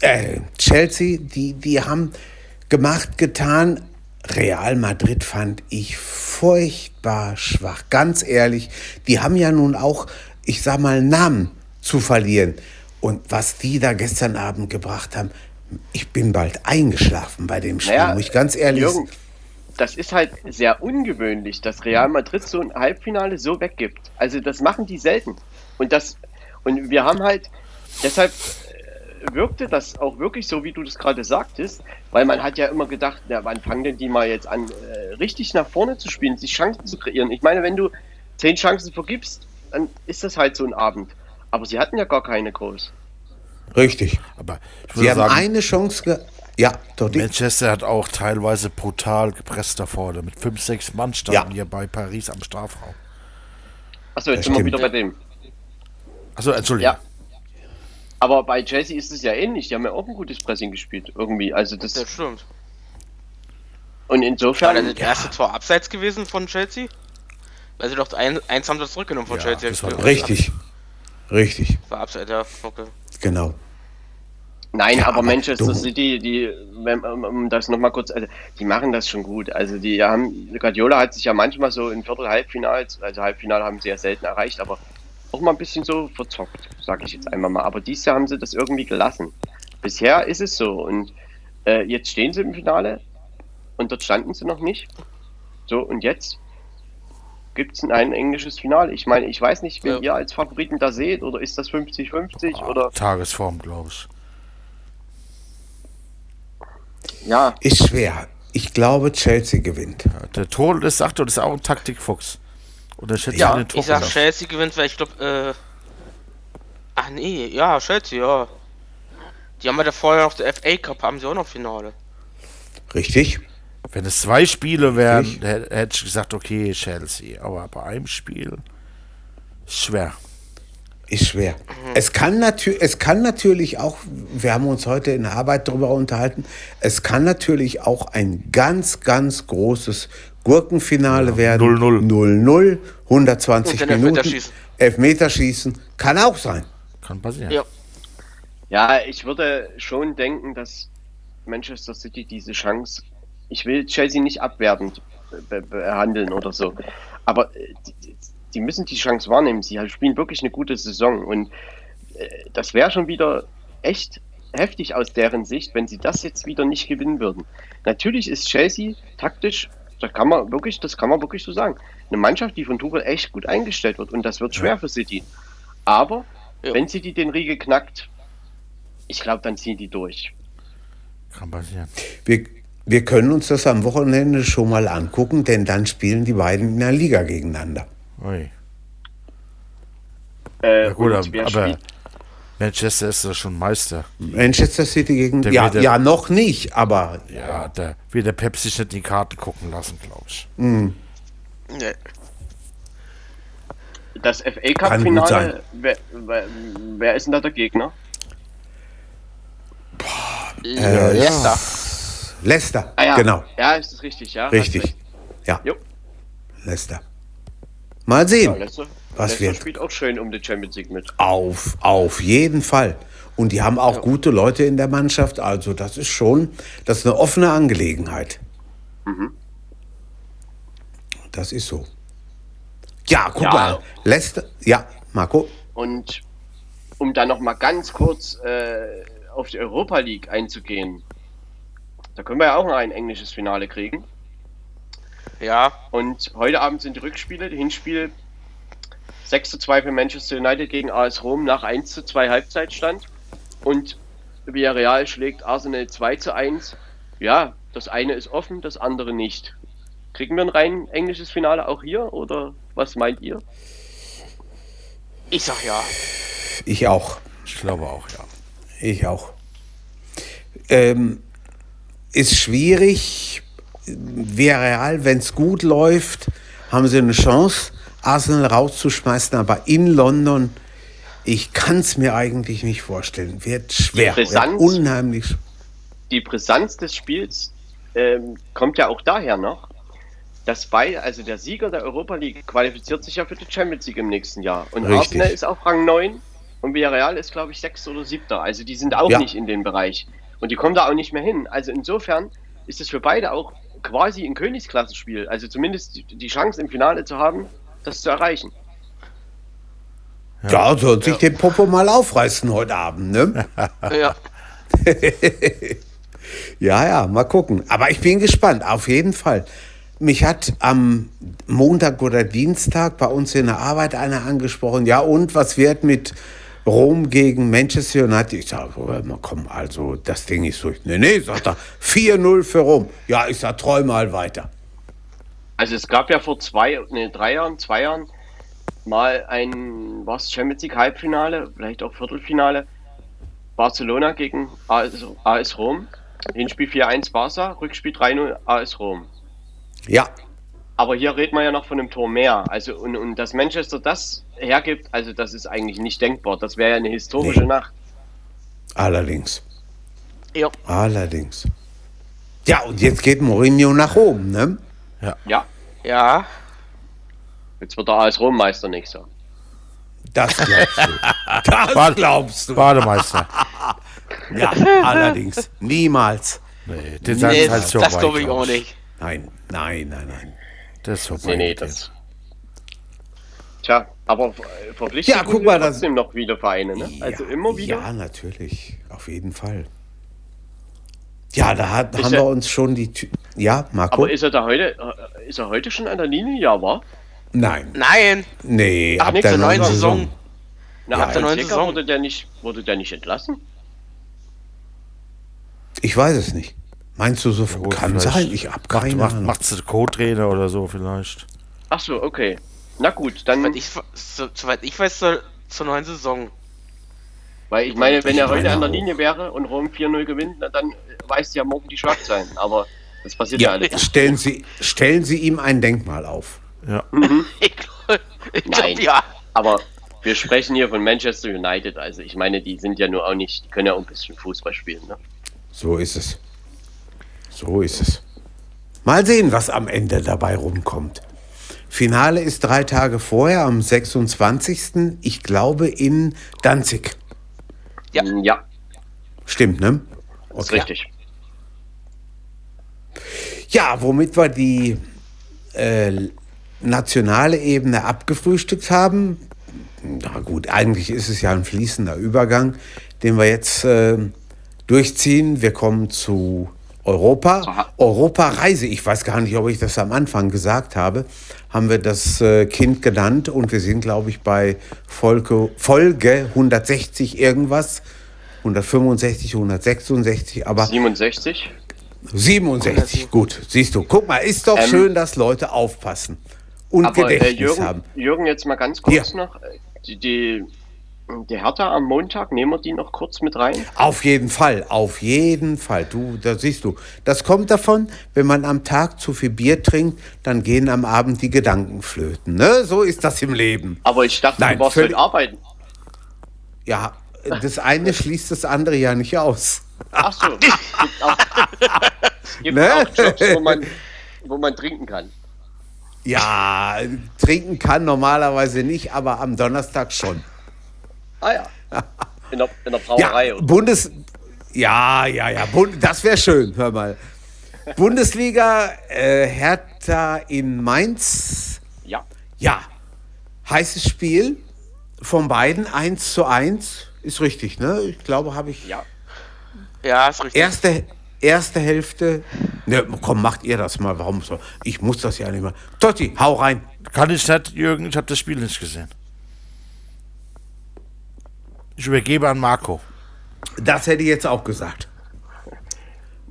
äh, Chelsea, die, die haben gemacht, getan. Real Madrid fand ich furchtbar schwach. Ganz ehrlich, die haben ja nun auch, ich sag mal, Namen zu verlieren. Und was die da gestern Abend gebracht haben, ich bin bald eingeschlafen bei dem Spiel, muss ich ganz ehrlich Jürgen, das ist halt sehr ungewöhnlich, dass Real Madrid so ein Halbfinale so weggibt. Also das machen die selten. Und das und wir haben halt deshalb äh, wirkte das auch wirklich so, wie du das gerade sagtest, weil man hat ja immer gedacht, na, wann fangen denn die mal jetzt an, äh, richtig nach vorne zu spielen, sich Chancen zu kreieren. Ich meine, wenn du zehn Chancen vergibst, dann ist das halt so ein Abend. Aber sie hatten ja gar keine groß. Richtig. Aber ich Sie haben sagen, eine Chance. Ja, doch die, Manchester hat auch teilweise brutal gepresst da vorne. Mit fünf, sechs Mann standen Ja. hier bei Paris am Strafraum. Achso, jetzt Das sind wir stimmt. wieder bei dem. Also Entschuldigung. Ja. Aber bei Chelsea ist es ja ähnlich. Die haben ja auch ein gutes Pressing gespielt, irgendwie. Also das. Das stimmt. Und War insofern. das das erste Tor abseits gewesen von Chelsea? Weil sie doch ein, eins haben das zurückgenommen von Ja, Chelsea. das war richtig. Richtig, War abseits, ja, okay. genau. Nein, Ja, aber, aber Manchester du- City, die, wenn, um, das nochmal kurz, also die machen das schon gut. Also die haben, Guardiola hat sich ja manchmal so in Viertel, Halbfinals, also Halbfinale haben sie ja selten erreicht, aber auch mal ein bisschen so verzockt, sage ich jetzt einmal mal. Aber dieses Jahr haben sie das irgendwie gelassen. Bisher ist es so und äh, jetzt stehen sie im Finale und dort standen sie noch nicht. So, und jetzt gibt es ein englisches Finale. Ich meine, ich weiß nicht, wen Ja. ihr als Favoriten da seht, oder ist das 50-50 Ah, oder Tagesform, glaube ich. Ja. Ist schwer. Ich glaube, Chelsea gewinnt. Ja, der Tor, das sagt er, das ist auch ein Taktikfuchs. Oder schätze Ja, den Tor Ich sag, Chelsea gewinnt, weil ich glaube, äh. Ach nee, ja, Chelsea, ja. Die haben ja da vorher noch der FA Cup, haben sie auch noch Finale. Richtig? Wenn es zwei Spiele wären, hätte ich gesagt, okay, Chelsea. Aber bei einem Spiel ist schwer. Ist schwer. Es, kann natür es kann natürlich auch, wir haben uns heute in der Arbeit darüber unterhalten, es kann natürlich auch ein ganz, ganz großes Gurkenfinale werden. 0-0. 0-0, 120 Und Minuten. Elfmeterschießen. Elfmeterschießen. Kann auch sein. Kann passieren. Ja. Ja, ich würde schon denken, dass Manchester City diese Chance, ich will Chelsea nicht abwertend be behandeln oder so, aber äh, die, müssen die Chance wahrnehmen. Sie spielen wirklich eine gute Saison und äh, das wäre schon wieder echt heftig aus deren Sicht, wenn sie das jetzt wieder nicht gewinnen würden. Natürlich ist Chelsea taktisch, da kann man wirklich, das kann man wirklich so sagen, eine Mannschaft, die von Tuchel echt gut eingestellt wird und das wird schwer für City. Aber Ja. wenn City den Riegel knackt, ich glaube, dann ziehen die durch. Kann passieren. Wir, wir können uns das am Wochenende schon mal angucken, denn dann spielen die beiden in der Liga gegeneinander. Ui. Äh, Ja, gut, aber spielt, Manchester ist ja schon Meister. Manchester City gegen. Der Ja, der- ja, noch nicht, aber Ja, da wird der Pep sich nicht in die Karten gucken lassen, glaube ich. Nee. Das FA Cup-Finale, wer, wer, wer ist denn da der Gegner? Äh, Leicester. Leicester. Ah, ja. Genau, Ja, ist das richtig, ja. richtig. Ja, Jo. Leicester. Mal Ja, sehen. Leicester, Was Leicester wird? spielt auch schön um die Champions League mit. Auf, auf jeden Fall. Und die haben auch gute Leute in der Mannschaft. Also das ist schon, das ist eine offene Angelegenheit. Das ist so. Ja, guck Ja. mal. Leicester, ja, Marco. Und um dann noch mal ganz kurz äh, auf die Europa League einzugehen, da können wir ja auch noch ein englisches Finale kriegen. Ja, Und heute Abend sind die Rückspiele. Hinspiel 6 zu 2 für Manchester United gegen AS Rom nach 1 zu 2 Halbzeitstand. Und Villarreal schlägt Arsenal 2 zu 1. Ja, das eine ist offen, das andere nicht. Kriegen wir ein rein englisches Finale auch hier oder was meint ihr? ich sag ja. Ich auch. Ich glaube auch, ja. Ich auch. Ähm, ist schwierig. Villarreal, wenn es gut läuft, haben sie eine Chance, Arsenal rauszuschmeißen. Aber in London, ich kann es mir eigentlich nicht vorstellen. Wird schwer. Wird Brisanz. unheimlich. sch- die Brisanz des Spiels ähm, kommt ja auch daher noch, dass beide, also der Sieger der Europa League qualifiziert sich ja für die Champions League im nächsten Jahr. Und Richtig. Arsenal ist auf Rang 9 und Villarreal ist, glaube ich, 6. oder 7. Also die sind auch Ja. nicht in dem Bereich. Und die kommen da auch nicht mehr hin. Also insofern ist es für beide auch quasi ein Königsklassenspiel. Also zumindest die, Chance im Finale zu haben, das zu erreichen. Ja, soll sich den Popo mal aufreißen heute Abend, ne? Ja. Ja, ja, mal gucken. Aber ich bin gespannt, auf jeden Fall. Mich hat am Montag oder Dienstag bei uns in der Arbeit einer angesprochen, ja und, was wird mit Rom gegen Manchester United? Ich sage, komm, also das Ding ist durch. Nee, nee, sagt er, 4-0 für Rom. Ja, ich sag, träum mal weiter. Also es gab ja vor zwei, nee, drei Jahren, zwei Jahren mal ein, was Champions League Halbfinale, vielleicht auch Viertelfinale, Barcelona gegen AS, AS Rom. Hinspiel 4-1 Barca, Rückspiel 3-0 AS Rom. Ja, Aber hier redet man ja noch von einem Tor mehr. Also und, und dass Manchester das hergibt, also das ist eigentlich nicht denkbar. Das wäre ja eine historische Nee. Nacht. allerdings. Ja. Allerdings. Ja, und jetzt geht Mourinho nach Rom, ne? Ja, Ja. jetzt wird der AS Rom Meister nächstes Jahr. Das glaubst du. Das Bad- glaubst du. Bademeister. Ja, allerdings. Niemals. Nee, sagen Nee, halt das, so das glaube ich auch nicht. Nein, nein, nein, nein. Das ist vorbei. Nee, nee, das. Tja, aber äh, verpflichtet Ja, guck mal, das- trotzdem noch viele Vereine, ne? Also Ja, immer wieder. Ja, natürlich. Auf jeden Fall. Ja, da hat, haben er- wir uns schon die. Tü ja, Marco? Aber ist er da heute, äh, ist er heute schon an der Linie? Ja, war? Nein. Nein. Nee, Ab ab nächster der neuen Saison. Saison. Na, Ja, ab der neuen Saison. wurde der nicht, wurde der nicht entlassen? Ich weiß es nicht. Meinst du so? Ja, gut, kann sein. Ich hab keine macht, Ahnung. Macht Co-Trainer oder so vielleicht. Ach so, okay. Na gut, dann, Soweit ich, so, soweit ich weiß, zur, zur neuen Saison. weil ich meine, wenn er heute an der. Linie wäre und Rom 4-0 gewinnt, na, dann weiß ja morgen die Schlagzeilen. Aber das passiert ja, Ja, alles. nicht. stellen Sie, stellen Sie ihm ein Denkmal auf. Ja. Ich glaube, ich Nein. glaub, ja. Aber wir sprechen hier von Manchester United. Also ich meine, die sind ja nur auch nicht, die können ja auch ein bisschen Fußball spielen. Ne? So ist es. So ist es. Mal sehen, was am Ende dabei rumkommt. Finale ist drei Tage vorher, am 26. Ich glaube in Danzig. Ja. Ja, Stimmt, ne? ist richtig. Ja, womit wir die äh, nationale Ebene abgefrühstückt haben. Na gut, eigentlich ist es ja ein fließender Übergang, den wir jetzt äh, durchziehen. Wir kommen zu Europa. Europa-Reise, ich weiß gar nicht, ob ich das am Anfang gesagt habe, haben wir das äh, Kind genannt und wir sind, glaube ich, bei Folge, Folge 160 irgendwas. 165, 166, aber 67. 67, gut, siehst du. Guck mal, ist doch Ähm, schön, dass Leute aufpassen und Aber äh, Gedächtnis Jürgen, haben. Jürgen, jetzt mal ganz kurz Hier. noch. äh, Die, die Die Hertha am Montag, nehmen wir die noch kurz mit rein? Auf jeden Fall, auf jeden Fall. Du, da siehst du, das kommt davon, wenn man am Tag zu viel Bier trinkt, dann gehen am Abend die Gedanken flöten. Ne? So ist das im Leben. Aber ich dachte, Nein, du warst heute arbeiten. Ja, das eine schließt das andere ja nicht aus. Ach so, es gibt auch, es gibt Ne? auch Jobs, wo man, wo man trinken kann. Ja, trinken kann normalerweise nicht, aber am Donnerstag schon. Ah ja. In der, in der Ja, Brauerei. oder? Bundes. Ja, ja, ja, Bund, das wäre schön, hör mal. Bundesliga, äh, Hertha in Mainz. Ja. Ja, heißes Spiel von beiden, 1 zu 1. Ist richtig, ne? Ich glaube, habe ich. Ja. Ja, ist richtig. Erste, erste Hälfte. Ne, komm, macht ihr das mal. Warum so? Ich muss das ja nicht mal. Totti, hau rein. Kann ich nicht, Jürgen, ich habe das Spiel nicht gesehen. Ich übergebe an Marco. Das hätte ich jetzt auch gesagt.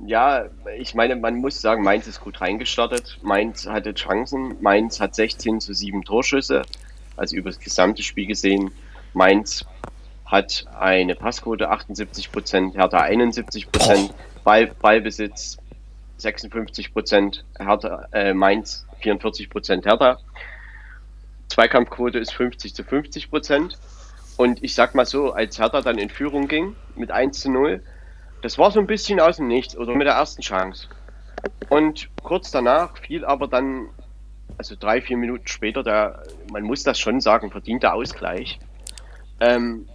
Ja, ich meine, man muss sagen, Mainz ist gut reingestartet. Mainz hatte Chancen. Mainz hat 16 zu 7 Torschüsse, also über das gesamte Spiel gesehen. Mainz hat eine Passquote 78 Prozent, Hertha 71 Prozent, Ball, Ballbesitz 56 Prozent, Hertha, äh, Mainz 44 Prozent Hertha. Zweikampfquote ist 50 zu 50 Prozent. Und ich sag mal so, als Hertha dann in Führung ging mit 1 zu 0, das war so ein bisschen aus dem Nichts oder mit der ersten Chance. Und kurz danach fiel aber dann, also drei, vier Minuten später, der, man muss das schon sagen, verdienter Ausgleich. Ähm,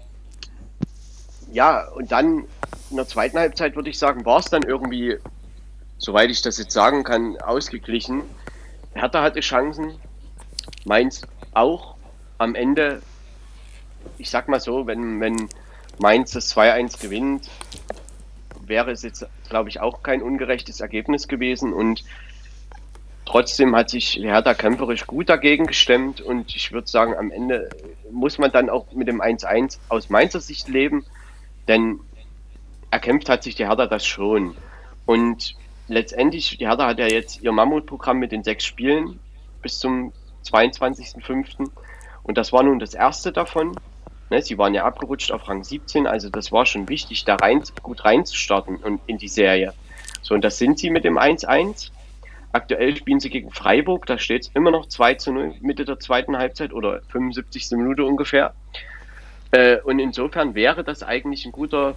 ja, und dann in der zweiten Halbzeit würde ich sagen, war es dann irgendwie, soweit ich das jetzt sagen kann, ausgeglichen. Hertha hatte Chancen, Mainz auch. Am Ende, ich sag mal so, wenn, wenn Mainz das 2-1 gewinnt, wäre es jetzt, glaube ich, auch kein ungerechtes Ergebnis gewesen. Und trotzdem hat sich Hertha kämpferisch gut dagegen gestemmt. Und ich würde sagen, am Ende muss man dann auch mit dem 1-1 aus Mainzer Sicht leben. Denn erkämpft hat sich die Hertha das schon. Und letztendlich, die Hertha hat ja jetzt ihr Mammutprogramm mit den sechs Spielen bis zum 22.05. Und das war nun das erste davon. Ne, sie waren ja abgerutscht auf Rang 17, also das war schon wichtig, da rein, gut reinzustarten und in die Serie. So, und das sind sie mit dem 1-1. Aktuell spielen sie gegen Freiburg, da steht es immer noch 2 zu 0 Mitte der zweiten Halbzeit oder 75. Minute ungefähr. Äh, und insofern wäre das eigentlich ein guter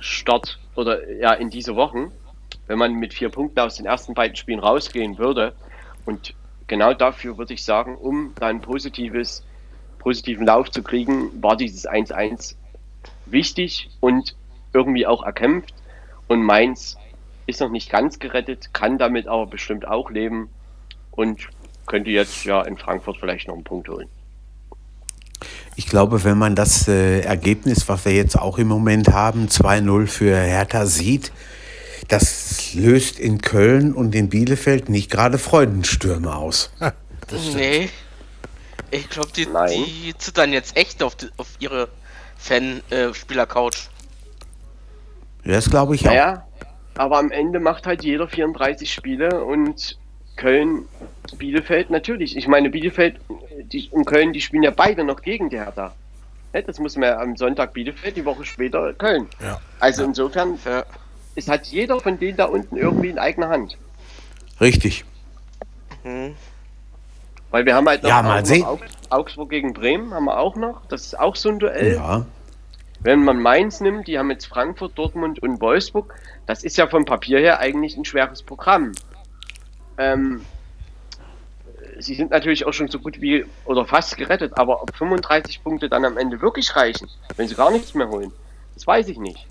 Start oder ja in diese Wochen, wenn man mit vier Punkten aus den ersten beiden Spielen rausgehen würde. Und genau dafür würde ich sagen, um da ein positives, positiven Lauf zu kriegen, war dieses 1-1 wichtig und irgendwie auch erkämpft. Und Mainz ist noch nicht ganz gerettet, kann damit aber bestimmt auch leben und könnte jetzt ja in Frankfurt vielleicht noch einen Punkt holen. Ich glaube, wenn man das äh, Ergebnis, was wir jetzt auch im Moment haben, 2-0 für Hertha sieht, das löst in Köln und in Bielefeld nicht gerade Freudenstürme aus. nee. Ich glaube, die, Nein. die zittern jetzt echt auf, die, auf ihre Fan-Spieler-Couch. Das glaube ich auch. Naja, aber am Ende macht halt jeder 34 Spiele und Köln, Bielefeld natürlich. Ich meine, Bielefeld die, und Köln, die spielen ja beide noch gegen die Hertha. Ne, Das muss man ja am Sonntag Bielefeld, die Woche später Köln. Ja. Also insofern, Ja. es hat jeder von denen da unten irgendwie in eigener Hand. Richtig. Hm. Weil wir haben halt noch, Ja, mal sehen. Augs- Augsburg gegen Bremen, haben wir auch noch. Das ist auch so ein Duell. Ja. Wenn man Mainz nimmt, die haben jetzt Frankfurt, Dortmund und Wolfsburg. Das ist ja vom Papier her eigentlich ein schweres Programm. Ähm, sie sind natürlich auch schon so gut wie oder fast gerettet, aber ob 35 Punkte dann am Ende wirklich reichen, wenn sie gar nichts mehr holen, das weiß ich nicht.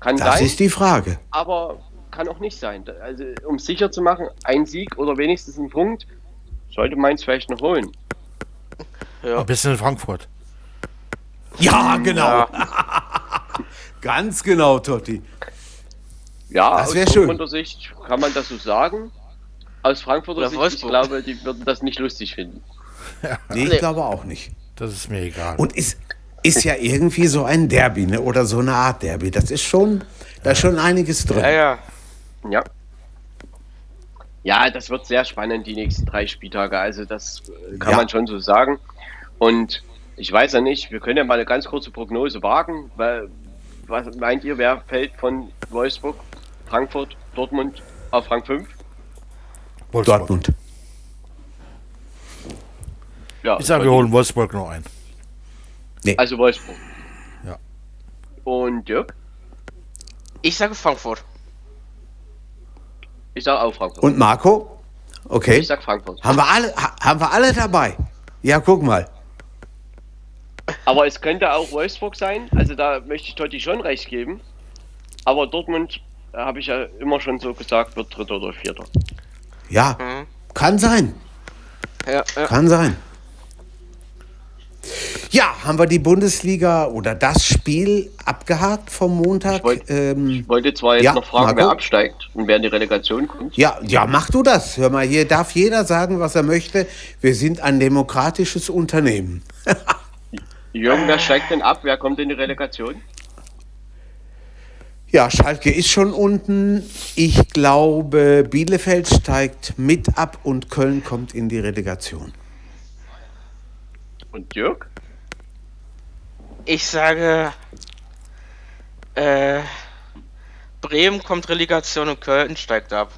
Kann Das sein, ist die Frage. aber kann auch nicht sein. Also um sicher zu machen, ein Sieg oder wenigstens ein Punkt sollte Mainz vielleicht noch holen. Ein bisschen in Frankfurt. Ja, genau. Ja. Ganz genau, Totti. Ja, Das aus. Dortmunder Sicht kann man das so sagen. Aus Frankfurter Oder Sicht, ich Wolfsburg. glaube, die würden das nicht lustig finden. Nee, ich Nee. glaube auch nicht. Das ist mir egal. Und ist, ist ja irgendwie so ein Derby, ne? oder so eine Art Derby. Das ist schon, da ist schon einiges drin. Ja, ja. Ja. Ja, das wird sehr spannend, die nächsten drei Spieltage. Also das äh, kann Ja. man schon so sagen. Und Ich weiß ja nicht, wir können ja mal eine ganz kurze Prognose wagen. Weil, was meint ihr, wer fällt von Wolfsburg, Frankfurt, Dortmund auf Rang 5? Wolfsburg. Dortmund. Ja, Ich sage, wir holen Wolfsburg noch ein. Also Wolfsburg. Ja. Und Dirk? Ich sage Frankfurt. Ich sage auch Frankfurt. Und Marco? Okay. ich sag Frankfurt. Haben wir alle, ha, haben wir alle dabei? Ja, guck mal. Aber es könnte auch Wolfsburg sein. Also da möchte ich Totti schon recht geben. Aber Dortmund, äh, habe ich ja immer schon so gesagt, wird Dritter oder Vierter. Ja, Mhm. kann sein. Ja, ja. Kann sein. Ja, haben wir die Bundesliga oder das Spiel abgehakt vom Montag? Ich wollt- ähm, Ich wollte zwar jetzt Ja, noch fragen, Marco? wer absteigt und wer in die Relegation kommt. ja, ja, mach du das. Hör mal, hier darf jeder sagen, was er möchte. Wir sind ein demokratisches Unternehmen. Jürgen, wer steigt denn ab? Wer kommt in die Relegation? Ja, Schalke ist schon unten. Ich glaube, Bielefeld steigt mit ab und Köln kommt in die Relegation. Und Dirk? Ich sage, äh, Bremen kommt Relegation und Köln steigt ab.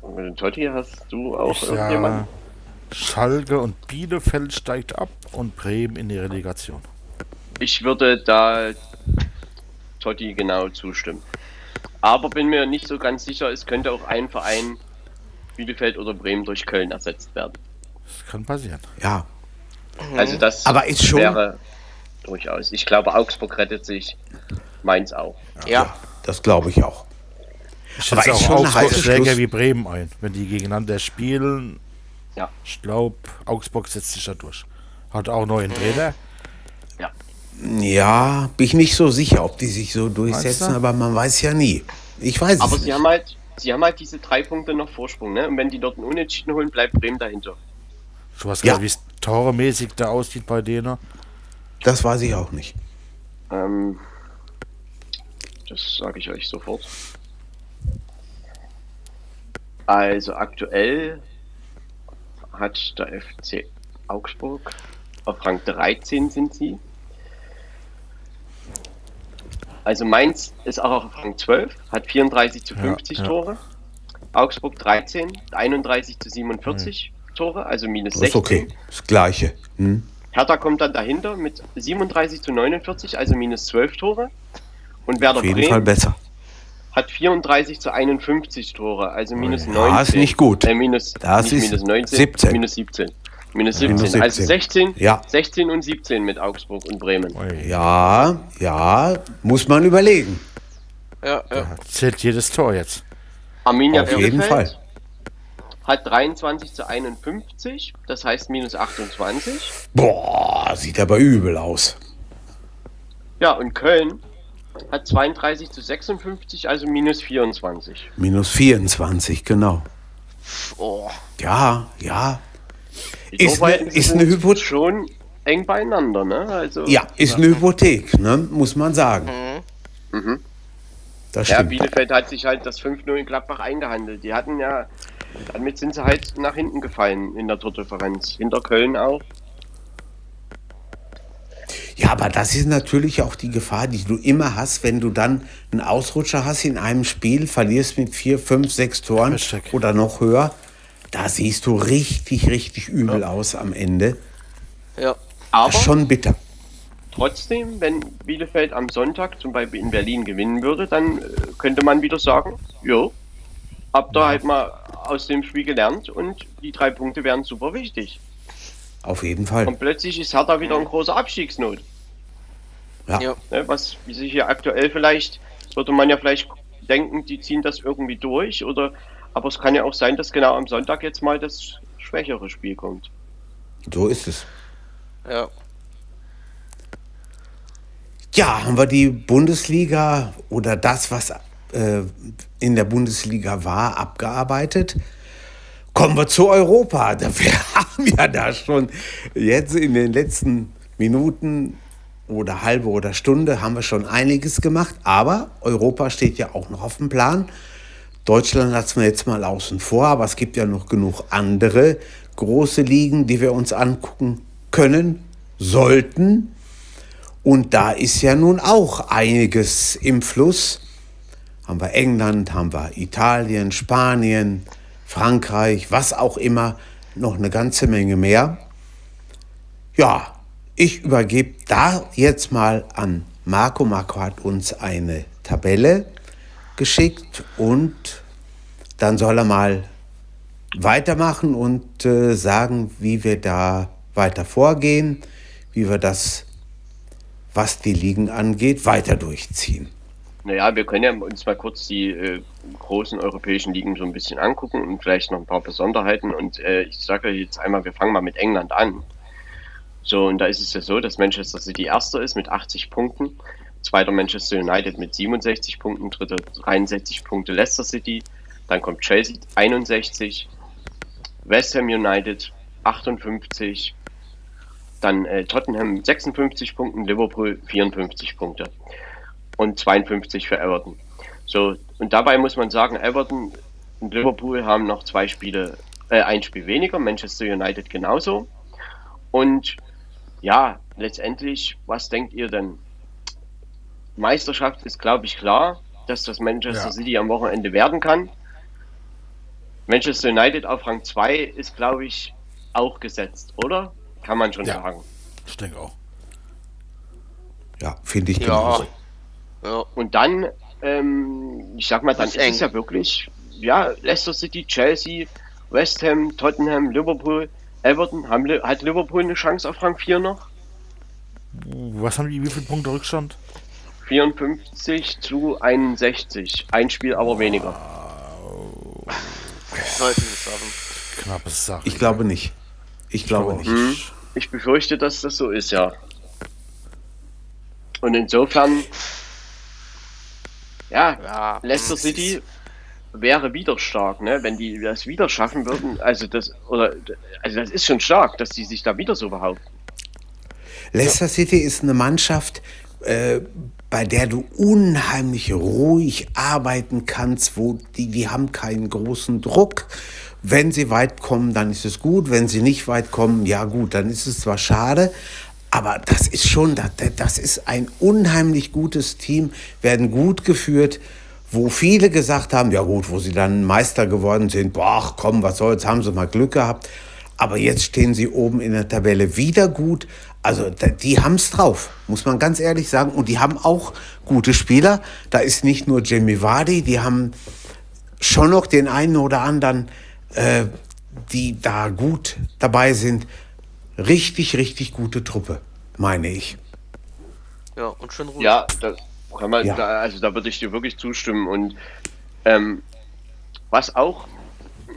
Und Totti, hast du auch Ich irgendjemanden? sage, Schalke und Bielefeld steigt ab und Bremen in die Relegation. Ich würde da Totti genau zustimmen. Aber bin mir nicht so ganz sicher, es könnte auch ein Verein, Bielefeld oder Bremen, durch Köln ersetzt werden. Das kann passieren. Ja, Also das Aber ist schon- wäre durchaus. Ich glaube, Augsburg rettet sich, Mainz auch. Ja. das glaube ich auch. Ich Aber schätze ist auch schon Augsburg Schluss. wie Bremen ein, wenn die gegeneinander spielen. Ja. Ich glaube, Augsburg setzt sich da durch. Hat auch neuen Trainer. Ja, bin ich nicht so sicher, ob die sich so durchsetzen, du? aber man weiß ja nie. Ich weiß Aber es sie nicht. haben halt, sie haben halt diese drei Punkte noch Vorsprung, ne? Und wenn die dort einen Unentschieden holen, bleibt Bremen dahinter. Du hast Ja. ja. Toremäßig da aussieht bei denen. Das weiß ich auch nicht. Ähm, das sage ich euch sofort. Also aktuell hat der FC Augsburg auf Rang 13 sind sie. Also Mainz ist auch auf Rang 12, hat 34 zu Ja, 50 ja. Tore. Augsburg 13, 31 zu 47 Tore, also minus Das ist 16. okay. Das Gleiche. Hm? Hertha kommt dann dahinter mit 37 zu 49, also minus 12 Tore. Und Werder Auf jeden Fall Bremen besser. hat 34 zu 51 Tore, also minus Ja, 19. ist nicht gut. Äh, minus, Das nicht ist minus 19, 17. minus 17. Minus 17. Minus Also 17. 16, Ja. 16 und 17 mit Augsburg und Bremen. Ja, ja, muss man überlegen. Ja, ja. da Zählt jedes Tor jetzt. Arminia Auf jeden Bielefeld Fall. Hat 23 zu 51, das heißt minus 28. Boah, sieht aber übel aus. Ja, und Köln hat 32 zu 56, also minus 24. Minus 24, genau. Oh. Ja, ja. Die Ist Torverhältnisse ne- ist eine Hypo- schon eng beieinander, ne? Also, Ja, ist eine Hypothek, ne? muss man sagen. Mhm. Das Ja, stimmt. Bielefeld hat sich halt das 5-0 in Gladbach eingehandelt. Die hatten ja, damit sind sie halt nach hinten gefallen in der Tordifferenz. Hinter Köln auch. Ja, aber das ist natürlich auch die Gefahr, die du immer hast, wenn du dann einen Ausrutscher hast in einem Spiel, verlierst mit vier, fünf, sechs Toren oder noch höher. Da siehst du richtig, richtig übel aus am Ende. Ja. Aber Das ist schon bitter. trotzdem, wenn Bielefeld am Sonntag zum Beispiel in Berlin gewinnen würde, dann äh, könnte man wieder sagen, jo, habt ihr halt mal aus dem Spiel gelernt und die drei Punkte wären super wichtig. Auf jeden Fall. Und plötzlich ist Hertha wieder ein großer Abstiegsnot. Ja. Ja. Ne, was wie sich hier aktuell vielleicht, würde man ja vielleicht denken, die ziehen das irgendwie durch oder aber es kann ja auch sein, dass genau am Sonntag jetzt mal das schwächere Spiel kommt. So ist es. Ja. Ja, haben wir die Bundesliga oder das, was äh, in der Bundesliga war, abgearbeitet. Kommen wir zu Europa. Da- Wir haben ja da schon jetzt in den letzten Minuten oder halbe oder Stunde haben wir schon einiges gemacht. Aber Europa steht ja auch noch auf dem Plan. Deutschland lassen wir jetzt mal außen vor, aber es gibt ja noch genug andere große Ligen, die wir uns angucken können, sollten. Und da ist ja nun auch einiges im Fluss. Haben wir England, haben wir Italien, Spanien, Frankreich, was auch immer, noch eine ganze Menge mehr. Ja, ich übergebe da jetzt mal an Marco. Marco hat uns eine Tabelle geschickt und dann soll er mal weitermachen und äh, sagen, wie wir da weiter vorgehen, wie wir das, was die Ligen angeht, weiter durchziehen. Naja, wir können ja uns mal kurz die äh, großen europäischen Ligen so ein bisschen angucken und vielleicht noch ein paar Besonderheiten. Und äh, ich sage jetzt einmal, wir fangen mal mit England an. So, und da ist es ja so, dass Manchester City erster ist mit 80 Punkten, zweiter Manchester United mit 67 Punkten, dritter 63 Punkte Leicester City, dann kommt Chelsea 61, West Ham United 58, dann äh, Tottenham 56 Punkten, Liverpool 54 Punkte und 52 für Everton. So, und dabei muss man sagen, Everton und Liverpool haben noch zwei Spiele, äh, ein Spiel weniger, Manchester United genauso. Und ja, letztendlich, was denkt ihr denn? Meisterschaft ist, glaube ich, klar, dass das Manchester Ja. City am Wochenende werden kann. Manchester United auf Rang 2 ist, glaube ich, auch gesetzt, oder? Kann man schon Ja. sagen. Ich denke auch. Ja, finde ich Ja. genauso. Ja. Und dann, ähm, ich sag mal, dann ist ist, es ja wirklich, ja, Leicester City, Chelsea, West Ham, Tottenham, Liverpool, Everton. Haben, hat Liverpool eine Chance auf Rang 4 noch? Was haben die, wie viele Punkte Rückstand? 54 zu 61. Ein Spiel aber weniger. Sollten es haben. Knappes Sache. Ich glaube nicht. Ich glaube nicht. Hm, ich befürchte, dass das so ist, ja. Und insofern, ja, Ja. Leicester City wäre wieder stark, ne? Wenn die das wieder schaffen würden, also das oder also das ist schon stark, dass die sich da wieder so behaupten. Leicester City ist eine Mannschaft, äh, bei der du unheimlich ruhig arbeiten kannst, wo die, die haben keinen großen Druck. Wenn sie weit kommen, dann ist es gut. Wenn sie nicht weit kommen, ja gut, dann ist es zwar schade, aber das ist schon, das, ist ein unheimlich gutes Team, werden gut geführt, wo viele gesagt haben, ja gut, wo sie dann Meister geworden sind, boah, komm, was soll's, haben sie mal Glück gehabt. Aber jetzt stehen sie oben in der Tabelle wieder gut. Also die haben's drauf, muss man ganz ehrlich sagen. Und die haben auch gute Spieler. Da ist nicht nur Jamie Vardy, die haben schon noch den einen oder anderen, äh, die da gut dabei sind. Richtig, richtig gute Truppe, meine ich. Ja, und schön ruhig. Ja, da kann man, Ja. da, also da würde ich dir wirklich zustimmen. Und ähm, was auch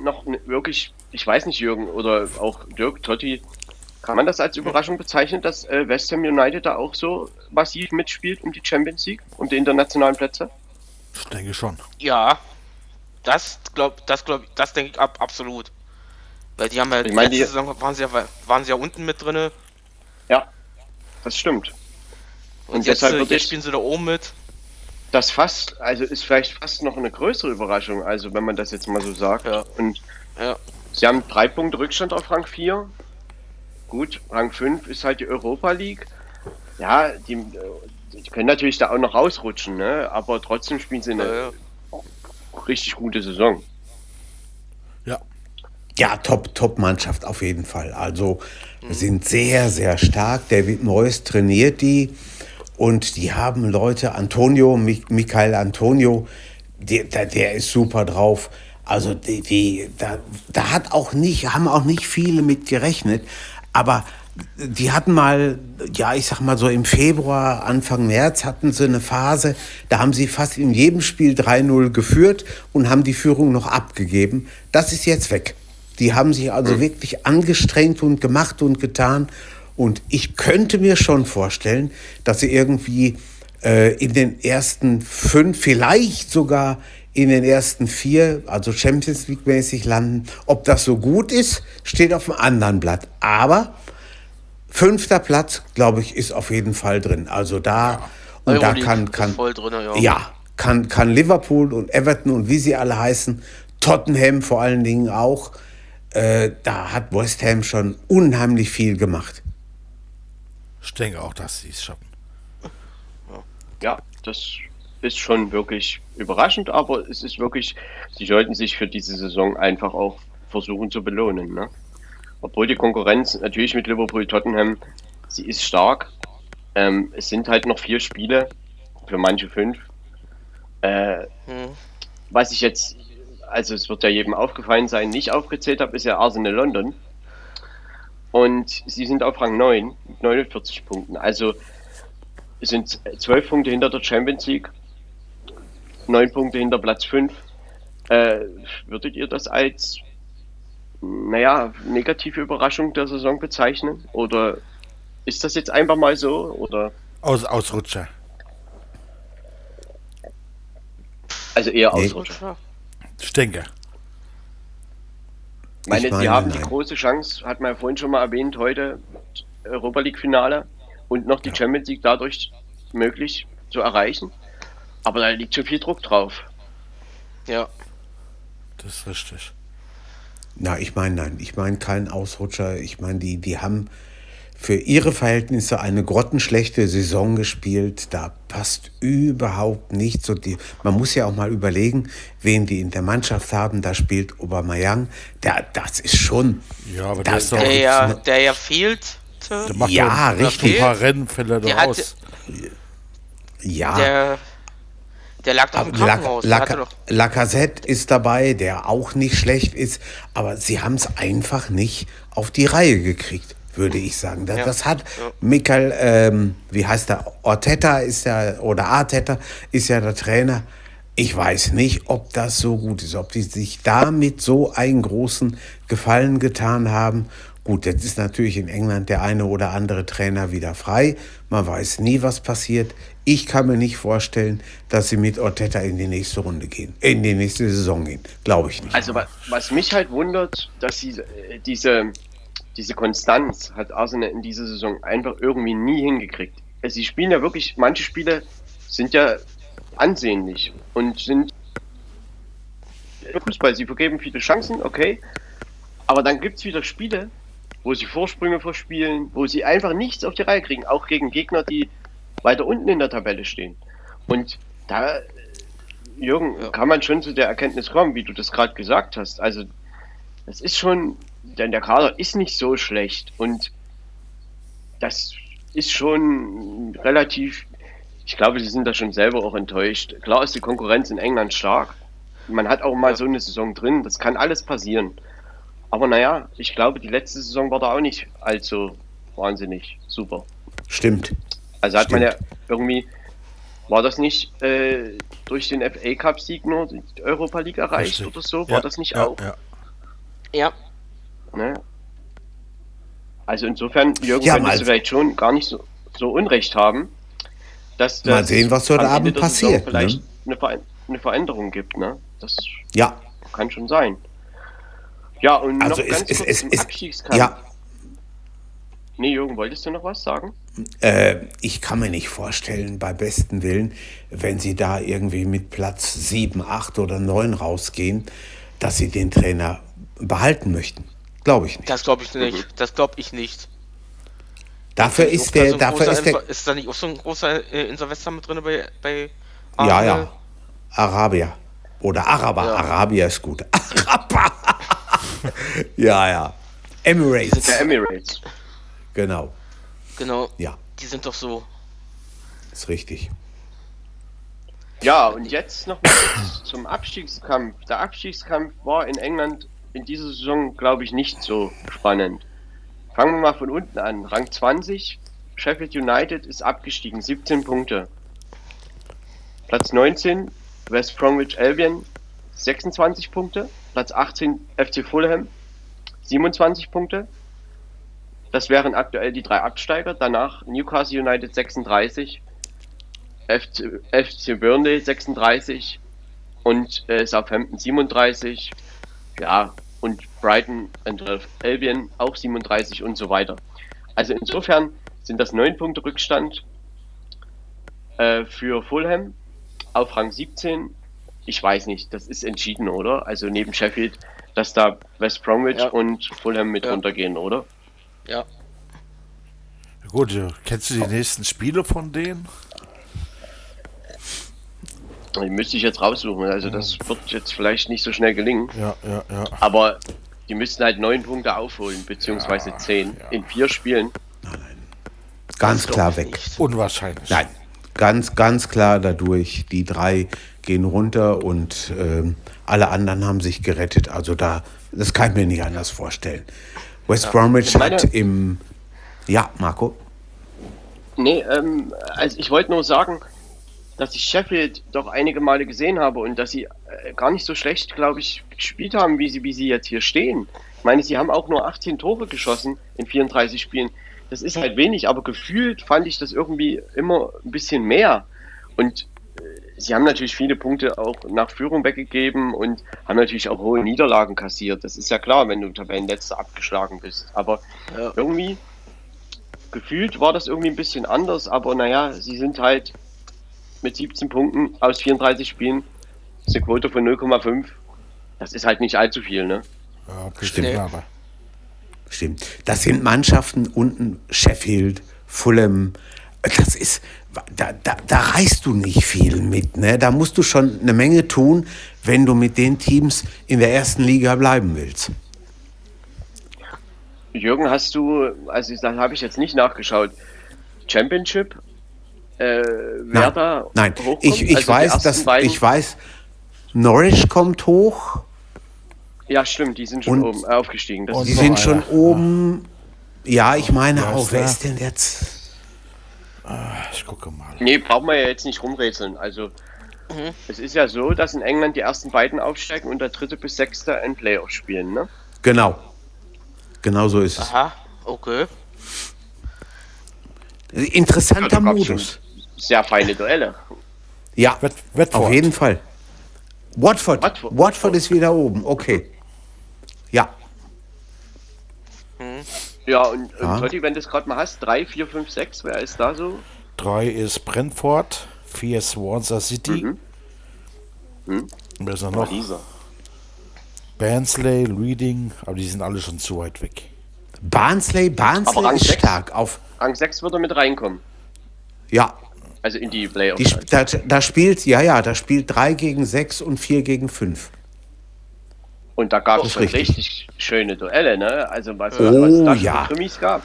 noch wirklich, ich weiß nicht, Jürgen oder auch Dirk, Totti, kann man das als Überraschung bezeichnen, dass äh, West Ham United da auch so massiv mitspielt um die Champions League und die internationalen Plätze? Ich denke schon. Ja. Das glaub, das glaub, das denke ich ab, absolut. Weil die haben ja Ich mein, letzte die- Saison waren sie ja waren sie ja unten mit drinne Ja, das stimmt. und, Und jetzt, deshalb äh, jetzt ich- spielen sie da oben mit. Das fast, also ist vielleicht fast noch eine größere Überraschung, also wenn man das jetzt mal so sagt. Ja. Und Ja. sie haben drei Punkte Rückstand auf Rang 4. Gut, Rang 5 ist halt die Europa League. Ja, die, äh, die können natürlich da auch noch rausrutschen, ne? aber trotzdem spielen sie eine ja. richtig gute Saison. Ja. Top, top Mannschaft auf jeden Fall. Also sind sehr, sehr stark. David Moyes trainiert die und die haben Leute, Antonio, Mi Michael Antonio, der, der, der ist super drauf. Also die, die, da, da hat auch nicht, haben auch nicht viele mit gerechnet, aber die hatten mal, ja, ich sag mal so im Februar, Anfang März hatten sie eine Phase, da haben sie fast in jedem Spiel 3-0 geführt und haben die Führung noch abgegeben. Das ist jetzt weg. Die haben sich also wirklich angestrengt und gemacht und getan. Und ich könnte mir schon vorstellen, dass sie irgendwie äh, in den ersten fünf, vielleicht sogar in den ersten vier, also Champions League mäßig landen. Ob das so gut ist, steht auf einem anderen Blatt. Aber fünfter Platz, glaube ich, ist auf jeden Fall drin. Also da und da kann kann drinne, ja. ja kann, kann Liverpool und Everton und wie sie alle heißen, Tottenham vor allen Dingen auch, äh, da hat West Ham schon unheimlich viel gemacht. Ich denke auch, dass sie es schaffen. Ja, das ist schon wirklich überraschend, aber es ist wirklich, sie sollten sich für diese Saison einfach auch versuchen zu belohnen. Ne? Obwohl die Konkurrenz natürlich mit Liverpool, Tottenham, sie ist stark. Ähm, es sind halt noch vier Spiele, für manche fünf. Äh, Hm. was ich jetzt, also es wird ja jedem aufgefallen sein, nicht aufgezählt habe, ist ja Arsenal London. Und sie sind auf Rang 9 mit 49 Punkten. Also es sind 12 Punkte hinter der Champions League, 9 Punkte hinter Platz 5. Äh, würdet ihr das als, naja, negative Überraschung der Saison bezeichnen? Oder ist das jetzt einfach mal so? Oder Aus, Ausrutscher. also eher Nee. Ausrutscher? Ich denke. Ich meine, Ich meine, sie haben die nein. große Chance, hat man ja vorhin schon mal erwähnt, heute Europa League Finale und noch die Champions League dadurch möglich zu erreichen. Aber da liegt schon viel Druck drauf. Ja. Das ist richtig. Na, ich meine, nein, ich meine keinen Ausrutscher. Ich meine, die, die haben für ihre Verhältnisse eine grottenschlechte Saison gespielt. Da passt überhaupt nichts. Die, man muss ja auch mal überlegen, wen die in der Mannschaft haben. Da spielt Aubameyang. Der, das ist schon. Ja, aber der das, ist doch- Der ja, der ja fehlt. Der macht Ja, doch richtig. ein paar Rennfälle Der da aus. ja. Der, der lag doch im Krankenhaus. Lacazette ist dabei, der auch nicht schlecht ist, aber sie haben es einfach nicht auf die Reihe gekriegt, würde ich sagen. Das, Ja. das hat Ja. Michael, ähm, wie heißt er, Orteta ist ja, oder Arteta ist ja der Trainer. Ich weiß nicht, ob das so gut ist, ob die sich damit so einen großen Gefallen getan haben. Gut, jetzt ist natürlich in England der eine oder andere Trainer wieder frei. Man weiß nie, was passiert. Ich kann mir nicht vorstellen, dass sie mit Orteta in die nächste Runde gehen, in die nächste Saison gehen. Glaube ich nicht. Also wa- was mich halt wundert, dass sie äh, diese, diese Konstanz hat Arsenal in dieser Saison einfach irgendwie nie hingekriegt. Also sie spielen ja wirklich, manche Spiele sind ja ansehnlich und sind Fußball, sie vergeben viele Chancen, okay. Aber dann gibt es wieder Spiele, wo sie Vorsprünge verspielen, wo sie einfach nichts auf die Reihe kriegen, auch gegen Gegner, die weiter unten in der Tabelle stehen. Und da, Jürgen, kann man schon zu der Erkenntnis kommen, wie du das gerade gesagt hast. Also, das ist schon, denn der Kader ist nicht so schlecht und das ist schon relativ, ich glaube, sie sind da schon selber auch enttäuscht. Klar ist die Konkurrenz in England stark. Man hat auch mal so eine Saison drin, das kann alles passieren. Aber naja, ich glaube, die letzte Saison war da auch nicht allzu wahnsinnig super. Stimmt. Also hat man ja Stimmt. irgendwie, war das nicht äh, durch den FA Cup Sieg nur die Europa League erreicht Richtig. oder so? War Ja, das nicht ja, auch? Ja. ja, Ne? Also insofern, Jürgen, Ja, könntest mal- du vielleicht schon gar nicht so, so Unrecht haben, dass Mal das sehen, was heute Ende Abend passiert, Vielleicht ne? eine, Veränderung gibt, ne? Das Ja, kann schon sein. Ja, und also noch es, ganz es, kurz ist. Abstiegskampf. Ja, Nee, Jürgen, wolltest du noch was sagen? Äh, ich kann mir nicht vorstellen, bei besten Willen, wenn sie da irgendwie mit Platz 7, 8 oder 9 rausgehen, dass sie den Trainer behalten möchten. Glaube ich nicht. das glaube ich nicht. Das glaube ich nicht. Dafür ist da der, so dafür ist der, ist da nicht auch so ein großer äh, Insolvenz mit drin bei, bei ja, ja, Arabier. Oder Araber. Ja. Arabier ist gut. Araber. ja, ja. Emirates. Der Emirates. Genau. Genau. Ja, Die sind doch so. ist richtig. Ja, und jetzt noch mal zum Abstiegskampf. Der Abstiegskampf war in England in dieser Saison, glaube ich, nicht so spannend. Fangen wir mal von unten an. Rang 20, Sheffield United ist abgestiegen, 17 Punkte. Platz 19, West Bromwich Albion, 26 Punkte. Platz 18, FC Fulham, 27 Punkte. Das wären aktuell die drei Absteiger. Danach Newcastle United 36, FC, FC Burnley 36 und äh, Southampton 37. Ja, und Brighton and Hove Albion auch 37 und so weiter. Also insofern sind das 9 Punkte Rückstand äh, für Fulham. auf Rang 17. Ich weiß nicht, das ist entschieden, oder? Also neben Sheffield, dass da West Bromwich Ja. und Fulham mit Ja. runtergehen, oder? Ja. Gut, kennst du die nächsten Spiele von denen? Die müsste ich jetzt raussuchen. Also das wird jetzt vielleicht nicht so schnell gelingen. Ja, ja, ja. Aber die müssten halt neun Punkte aufholen, beziehungsweise zehn in vier Spielen. Ganz Glaub klar weg. nicht. Unwahrscheinlich. Nein, ganz, ganz klar dadurch. Die drei gehen runter und ähm, alle anderen haben sich gerettet. Also da, das kann ich mir nicht anders vorstellen. West Bromwich Ich meine- hat im, ja, Marco, Nee, ähm, also ich wollte nur sagen, dass ich Sheffield doch einige Male gesehen habe und dass sie äh, gar nicht so schlecht, glaube ich, gespielt haben, wie sie, wie sie jetzt hier stehen. Ich meine, sie haben auch nur 18 Tore geschossen in 34 Spielen. Das ist halt wenig, aber gefühlt fand ich das irgendwie immer ein bisschen mehr. Und äh, sie haben natürlich viele Punkte auch nach Führung weggegeben und haben natürlich auch hohe Niederlagen kassiert. Das ist ja klar, wenn du Tabellenletzter abgeschlagen bist. Aber Ja. irgendwie gefühlt war das irgendwie ein bisschen anders, aber naja, sie sind halt mit 17 Punkten aus 34 Spielen, das ist eine Quote von 0,5. Das ist halt nicht allzu viel, ne? Ja, Stimmt. bestimmt aber. stimmt. Das sind Mannschaften unten, Sheffield, Fulham. Das ist, da, da, da reißt du nicht viel mit. Ne? Da musst du schon eine Menge tun, wenn du mit den Teams in der ersten Liga bleiben willst. Jürgen, hast du, also da habe ich jetzt nicht nachgeschaut, Championship, äh, wer Nein, nein. hochkommt? Ich, ich Also weiß, dass beiden- ich weiß, Norwich kommt hoch. Ja, stimmt, die sind schon Und- oben äh, aufgestiegen. Die sind einer. schon oben. Ja, ich meine Wer auch. ist Wer ist denn jetzt? Ich gucke mal. Nee, brauchen wir ja jetzt nicht rumrätseln. Also, es ist ja so, dass in England die ersten beiden aufsteigen und der dritte bis sechste ein Playoff spielen, ne? Genau. Genau so ist es. Aha, okay. Interessanter schon Modus. Sehr feine Duelle. Ja, Watford. auf jeden Fall. Watford. Watford. Watford ist wieder oben. Okay. Ja. Ja, und, Ja. und Totti, wenn du es gerade mal hast, 3, 4, 5, 6, wer ist da so? Drei ist Brentford, vier ist Swansea City. Mhm. Und wer ist da noch? Lisa. Barnsley, Reading, aber die sind alle schon zu weit weg. Barnsley, Barnsley Rang ist sechs? stark. Auf, Rang 6 würde mit reinkommen. ja, Also in die Playoffs. die, sp- da, da spielt, ja, ja, da spielt 3 gegen 6 und 4 gegen 5. und da gab Das es ist richtig. richtig schöne Duelle, ne? Also was, Oh, was da schon ja. für Krimis gab.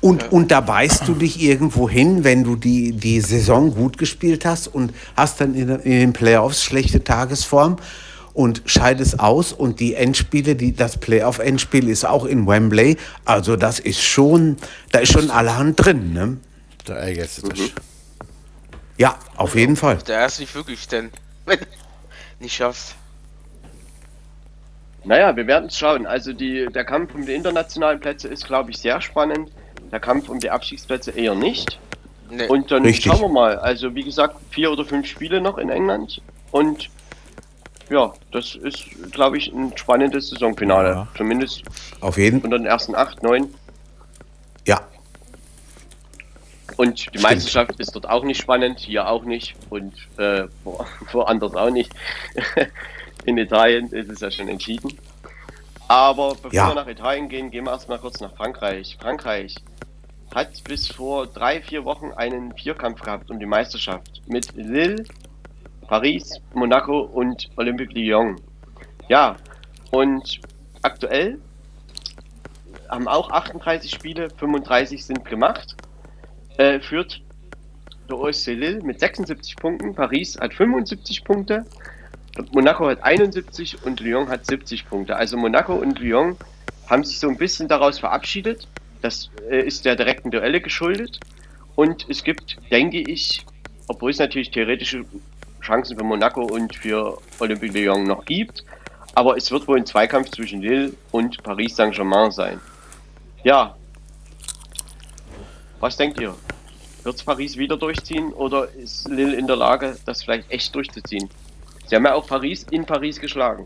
Und, und da beißt du dich irgendwo hin, wenn du die, die Saison gut gespielt hast und hast dann in, in den Playoffs schlechte Tagesform und scheidest aus und die Endspiele, die, das Playoff-Endspiel ist auch in Wembley. Also das ist schon, da ist schon allerhand drin. Ne? Da ärgerst du Mhm. Ja, auf jeden Fall. Der ist nicht wirklich denn. Wenn du nicht schaffst. Naja, wir werden es schauen. Also die, der Kampf um die internationalen Plätze ist, glaube ich, sehr spannend. Der Kampf um die Abstiegsplätze eher nicht. Nee. Und dann Richtig. schauen wir mal. Also wie gesagt, vier oder fünf Spiele noch in England. Und ja, das ist, glaube ich, ein spannendes Saisonfinale. Ja. Zumindest Auf jeden unter den ersten acht, neun. Ja, Und die Stimmt. Meisterschaft ist dort auch nicht spannend, hier auch nicht und äh, wo, woanders auch nicht. In Italien ist es ja schon entschieden. Aber bevor Ja. wir nach Italien gehen, gehen wir erstmal kurz nach Frankreich. Frankreich hat bis vor drei, vier Wochen einen Vierkampf gehabt um die Meisterschaft mit Lille, Paris, Monaco und Olympique Lyon. Ja, und aktuell haben auch 38 Spiele, 35 sind gemacht äh, führt der OSC Lille mit 76 Punkten, Paris hat 75 Punkte, Monaco hat 71 und Lyon hat 70 Punkte. Also Monaco und Lyon haben sich so ein bisschen daraus verabschiedet. Das äh, ist der direkten Duelle geschuldet. Und es gibt, denke ich, obwohl es natürlich theoretische Chancen für Monaco und für Olympique Lyon noch gibt, aber es wird wohl ein Zweikampf zwischen Lille und Paris Saint-Germain sein. Ja, was denkt ihr? Wird Paris wieder durchziehen oder ist Lille in der Lage, das vielleicht echt durchzuziehen? Sie haben ja auch Paris in Paris geschlagen.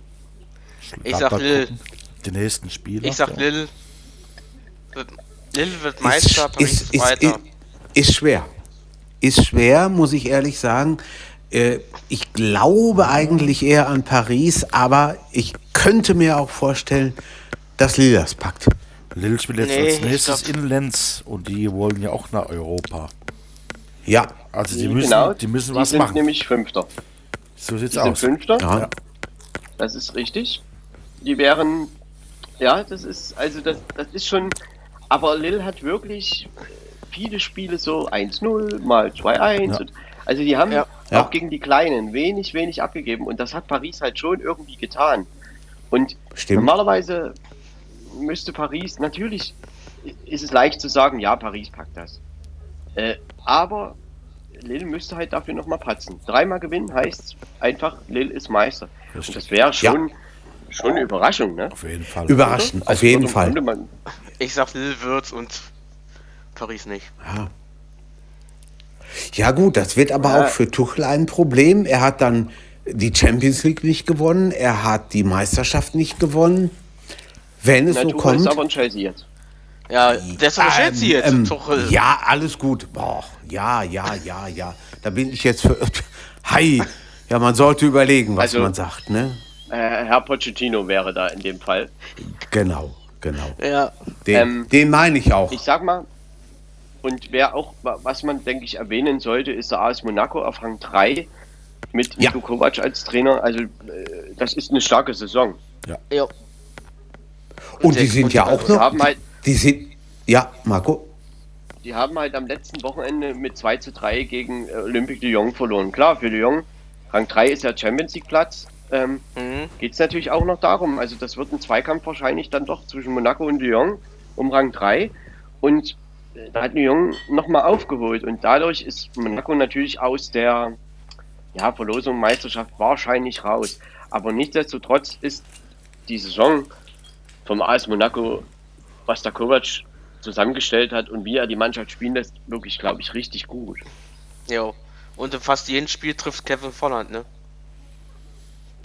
Ich sag Lille. gucken. Die nächsten Spiele. Ich sag Ja. Lille. Wird, Lille wird Meister, Paris ist, ist, ist, ist schwer. Ist schwer, muss ich ehrlich sagen. Äh, ich glaube eigentlich eher an Paris, aber ich könnte mir auch vorstellen, dass Lille das packt. Lille spielt jetzt Nee, als nächstes in Lenz und die wollen ja auch nach Europa. Ja, Also die müssen, genau, die müssen die was sind machen. nämlich Fünfter. so sieht's Die sind aus. Fünfter, ja. das ist richtig. Die wären, ja, das ist, also das, das ist schon, aber Lille hat wirklich viele Spiele so 1-0, mal 2-1. Ja. und- Also die haben Ja. Ja. auch gegen die Kleinen wenig, wenig abgegeben und das hat Paris halt schon irgendwie getan. Und Stimmt. normalerweise müsste Paris, natürlich ist es leicht zu sagen, ja, Paris packt das. Äh, aber Lille müsste halt dafür nochmal patzen. Dreimal gewinnen heißt einfach, Lille ist Meister. Und das wäre schon, schon eine Überraschung, ne? Auf jeden Fall. Überraschend, auf Also jeden würde- Fall. Ich sag Lille wird's und Paris nicht. Ja gut, das wird aber Ja. auch für Tuchel ein Problem. Er hat dann die Champions League nicht gewonnen, er hat die Meisterschaft nicht gewonnen. Wenn es na, so Tuchel kommt. ist aber ein Chelsea jetzt. Ja, doch ähm, Chelsea jetzt, ähm, Tuchel. ja, alles gut. Boah, ja, ja, ja, ja. Da bin ich jetzt für. Hi. Ja, man sollte überlegen, was Also- man sagt, ne? Äh, Herr Pochettino wäre da in dem Fall. Genau, genau. Ja. Den, Ähm, den meine ich auch. Ich sag mal, und wer auch, was man, denke ich, erwähnen sollte, ist der AS Monaco auf Rang 3 mit Ja. Niko Kovac als Trainer. Also, äh, das ist eine starke Saison. Ja. Und die der- sind und ja die- auch die noch. haben halt- Die sind. Ja, Marco. Die haben halt am letzten Wochenende mit 2 zu 3 gegen äh, Olympique Lyon verloren. Klar, für Lyon, Rang 3 ist ja Champions League Platz. Ähm, Mhm. geht es natürlich auch noch darum. Also das wird ein Zweikampf wahrscheinlich dann doch zwischen Monaco und Lyon um Rang 3. Und äh, da hat Lyon nochmal aufgeholt. Und dadurch ist Monaco natürlich aus der ja, Verlosung Meisterschaft wahrscheinlich raus. Aber nichtsdestotrotz ist die Saison vom AS Monaco, was der Kovac zusammengestellt hat und wie er die Mannschaft spielen lässt, wirklich, glaube ich, richtig gut. Ja. Und in fast jedem Spiel trifft Kevin Volland, ne?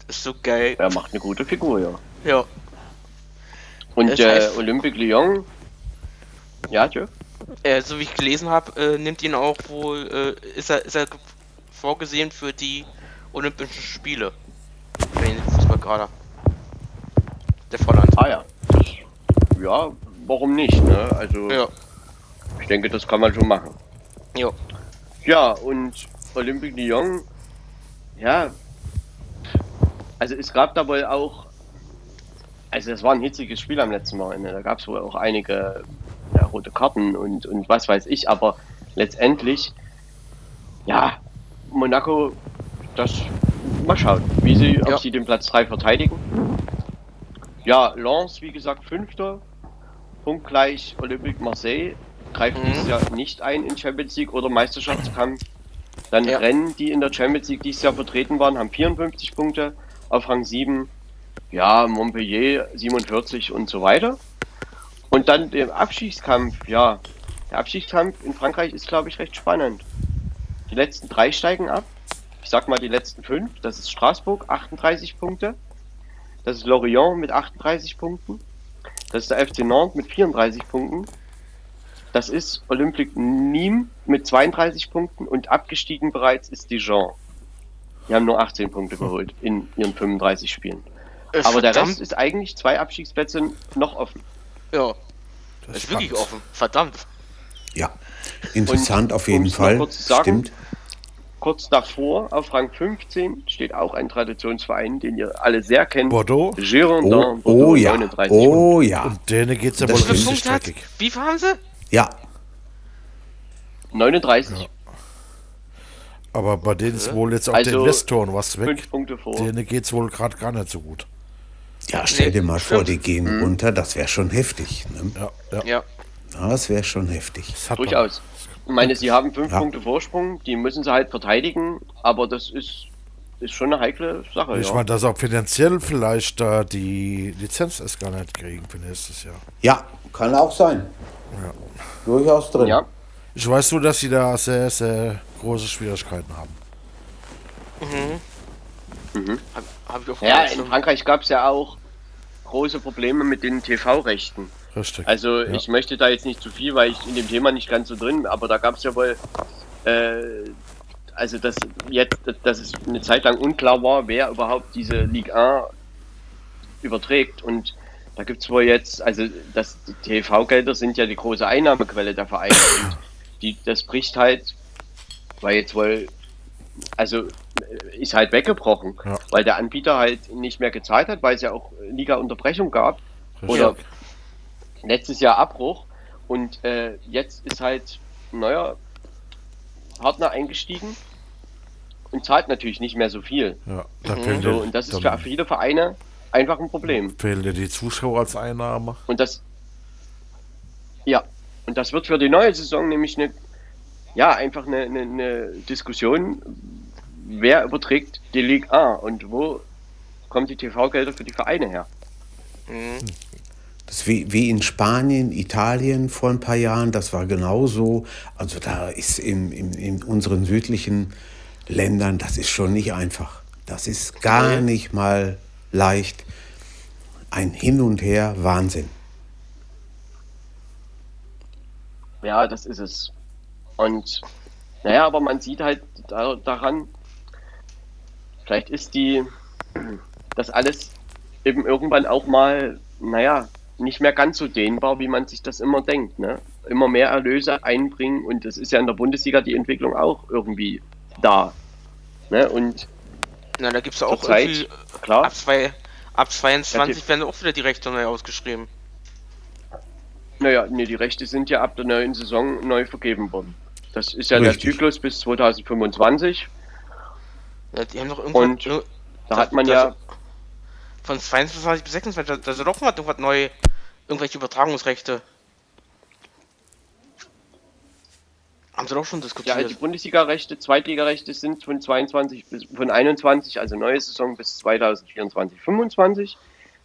Ist so geil. Er macht eine gute Figur, ja. Ja. Und Das äh, heißt- Olympique Lyon, ja, Tjö? Äh, so wie ich gelesen habe, äh, nimmt ihn auch wohl, äh, ist er, ist er ge- vorgesehen für die Olympischen Spiele. Für den Fußballkader. Der Volland. Ah ja. Das, ja, warum nicht, ne? Also Ja. ich denke, das kann man schon machen. Ja. Ja, und Olympique Lyon, ja, also es gab da wohl auch, also es war ein hitziges Spiel am letzten Wochenende, da gab es wohl auch einige ja, rote Karten und, und was weiß ich, aber letztendlich, ja, Monaco, das, mal schauen, wie sie, Ja. ob sie den Platz 3 verteidigen. Ja, Lens, wie gesagt, Fünfter, punktgleich Olympique Marseille, greift Mhm. dieses Jahr nicht ein in Champions League oder Meisterschaftskampf. Dann Ja. Rennen, die in der Champions League dieses Jahr vertreten waren, haben 54 Punkte auf Rang 7. Ja, Montpellier 47 und so weiter. Und dann der Abstiegskampf, ja. Der Abstiegskampf in Frankreich ist, glaube ich, recht spannend. Die letzten drei steigen ab. Ich sag mal die letzten fünf. Das ist Straßburg, 38 Punkte. Das ist Lorient mit 38 Punkten. Das ist der FC Nantes mit 34 Punkten. Das ist Olympique Nîmes mit 32 Punkten und abgestiegen bereits ist Dijon. Die haben nur 18 Punkte geholt in ihren 35 Spielen. Äh, Aber der. Rest ist eigentlich zwei Abstiegsplätze noch offen. Ja. Das ist wirklich spannend. offen. Verdammt. Ja. Interessant Und auf jeden Fall. sagen, Stimmt. Kurz davor, auf Rang 15, steht auch ein Traditionsverein, den ihr alle sehr kennt. Bordeaux? Girondin Oh, Bordeaux, oh ja. 39 Oh ja. Und denen geht's ja Das wohl richtig dreckig. Wie viel haben sie? Ja. 39, Aber bei denen ist wohl jetzt auch Also, den Investoren was weg. 5 Punkte vor. Denen geht's wohl gerade gar nicht so gut. Ja, stell dir mal vor, die gehen runter. Das wäre schon heftig. Ne? Ja, ja. Ja. Ja, das wäre schon heftig. Das hat man. Ich meine, sie haben 5 Ja. Punkte Vorsprung, die müssen sie halt verteidigen, aber das ist, ist schon eine heikle Sache. Ich ja. meine, dass auch finanziell vielleicht da die Lizenz erst gar nicht kriegen für nächstes Jahr. Ja, kann auch sein. Durchaus drin. ja. Ich weiß nur, dass sie da sehr, sehr große Schwierigkeiten haben. Hab, hab ich auch ja, in? Frankreich gab es ja auch große Probleme mit den TV-Rechten. Richtig. Also ja. ich möchte da jetzt nicht zu viel, weil ich in dem Thema nicht ganz so drin bin, aber da gab es ja wohl äh, also dass jetzt, dass es eine Zeit lang unklar war, wer überhaupt diese Ligue 1 überträgt. Und da gibt es wohl jetzt, also das die TV-Gelder sind ja die große Einnahmequelle der Vereine und die, das bricht halt, weil jetzt wohl, also ist halt weggebrochen, Ja. weil der Anbieter halt nicht mehr gezahlt hat, weil es ja auch Liga-Unterbrechung gab oder letztes Jahr Abbruch und äh, jetzt ist halt ein neuer Partner eingestiegen und zahlt natürlich nicht mehr so viel. Ja, da fehlen So, und das ist für viele Vereine einfach ein Problem. fehlen dir die Zuschauer als Einnahme. Und das, ja, und das wird für die neue Saison nämlich eine, ja, einfach eine, eine, eine Diskussion, wer überträgt die Ligue 1 und wo kommen die TV-Gelder für die Vereine her? Das wie, wie in Spanien, Italien vor ein paar Jahren, das war genauso. Also da ist in, in, in unseren südlichen Ländern, das ist schon nicht einfach. Das ist gar nicht mal leicht. Ein Hin und Her, Wahnsinn. Ja, das ist es. Und naja, aber man sieht halt da, daran, vielleicht ist die das alles eben irgendwann auch mal, naja, nicht mehr ganz so dehnbar, wie man sich das immer denkt. Ne? Immer mehr Erlöse einbringen und das ist ja in der Bundesliga die Entwicklung auch irgendwie da. Ne? Und Na, da gibt es auch irgendwie, klar. ab, zwei, ab 22 Ja, werden auch wieder die Rechte neu ausgeschrieben. Naja, nee, die Rechte sind ja ab der neuen Saison neu vergeben worden. Das ist ja Richtig. der Zyklus bis 2025. Ja, die haben doch irgendwann. Und Da hat man das- ja, Von 22 bis 26, da, ist doch mal irgendwas neu. Irgendwelche Übertragungsrechte. Haben sie doch schon ja, diskutiert. die Bundesliga-Rechte, Zweitligarechte sind von 22 bis von 21, also neue Saison bis 2024, 25.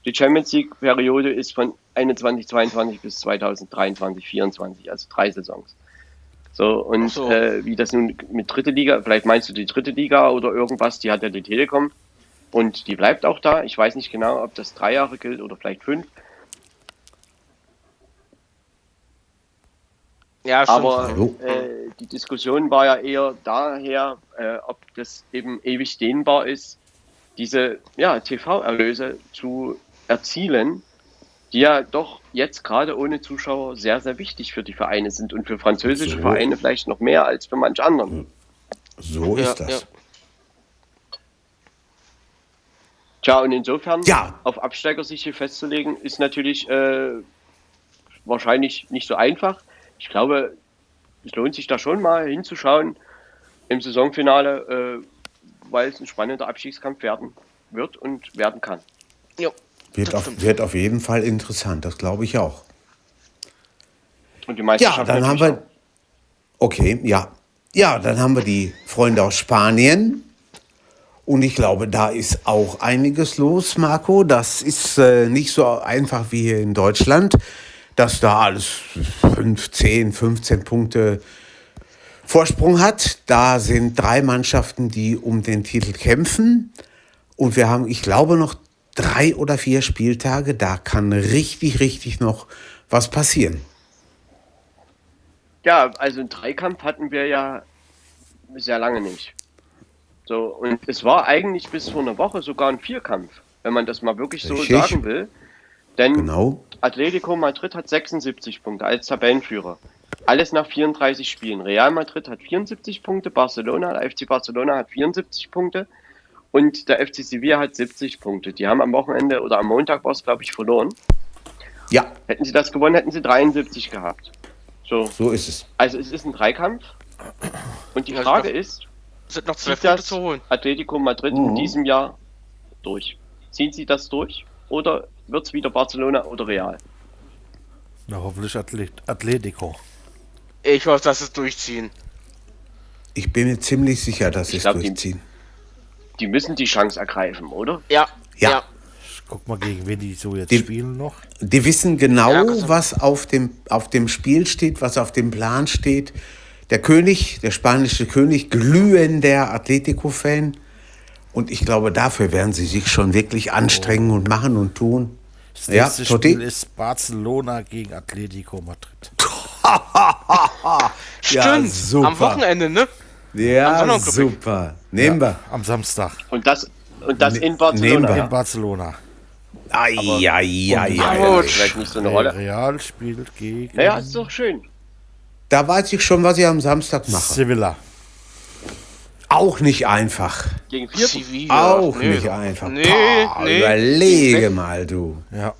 Die Champions League-Periode ist von 21, 22 bis 2023, 24, also drei Saisons. So, und so. Äh, wie das nun mit dritte Liga, vielleicht meinst du die dritte Liga oder irgendwas, die hat ja die Telekom und die bleibt auch da. Ich weiß nicht genau, ob das drei Jahre gilt oder vielleicht fünf. ja, stimmt. Aber äh, die Diskussion war ja eher daher, äh, ob das eben ewig dehnbar ist, diese ja, TV-Erlöse zu erzielen, die ja doch jetzt gerade ohne Zuschauer sehr, sehr wichtig für die Vereine sind und für französische So. Vereine vielleicht noch mehr als für manch anderen. So Ja, ist das. ja. Tja, und insofern Ja. auf Absteigersicht festzulegen, ist natürlich äh, wahrscheinlich nicht so einfach. Ich glaube, es lohnt sich da schon mal hinzuschauen im Saisonfinale, äh, weil es ein spannender Abstiegskampf werden wird und werden kann. Jo. Wird auf, wird auf jeden Fall interessant, das glaube ich auch. Und die Ja, Meisterschaft dann haben wir. Okay, ja. Ja, dann haben wir die Freunde aus Spanien. Und ich glaube, da ist auch einiges los, Marco. Das ist äh, nicht so einfach wie hier in Deutschland, dass da alles 15, 15 Punkte Vorsprung hat. Da sind drei Mannschaften, die um den Titel kämpfen. Und wir haben, ich glaube, noch drei oder vier Spieltage. Da kann richtig, richtig noch was passieren. Ja, also einen Dreikampf hatten wir ja sehr lange nicht. So, und es war eigentlich bis vor einer Woche sogar ein Vierkampf, wenn man das mal wirklich so Richtig. sagen will. Denn Genau. Atletico Madrid hat 76 Punkte als Tabellenführer. Alles nach 34 Spielen. Real Madrid hat 74 Punkte, Barcelona, der FC Barcelona hat 74 Punkte und der FC Sevilla hat 70 Punkte. Die haben am Wochenende oder am Montag war es, glaube ich, verloren. Ja, Hätten sie das gewonnen, hätten sie 73 gehabt. So, so ist es. also es ist ein Dreikampf. Und die Frage ist, sind noch zwei zieht Punkte zu holen. Atletico Madrid in diesem Jahr durch? Ziehen sie das durch? Oder wird es wieder Barcelona oder Real? Na, hoffentlich Athlet Atletico. Ich hoffe, dass es durchziehen. Ich bin mir ziemlich sicher, dass sie es glaub, die- durchziehen. Die müssen die Chance ergreifen, oder? Ja. Ja. ja. Ich guck mal, gegen wen die so jetzt Die- spielen noch. Die wissen genau, Ja, was auf dem, auf dem Spiel steht, was auf dem Plan steht. Der König, der spanische König, glühender Atletico-Fan. Und ich glaube, dafür werden sie sich schon wirklich anstrengen und machen und tun. Das Ja, nächste Totti? Spiel ist Barcelona gegen Atletico Madrid. Ja, Stimmt. super. Am Wochenende, ne? Ja, super. Nehmen wir. Am Samstag Und das, und das Ne- in nehmen Barcelona. wir. in Barcelona. Ai, ai, ai, ai, ai. vielleicht nicht so eine Rolle. Real spielt gegen Naja, ist doch schön. Da weiß ich schon, was ich am Samstag mache. Sevilla. Auch nicht einfach. Gegen. Sevilla. Auch nee. nicht einfach. Nee, Pah, nee. Überlege mal, du. Ja,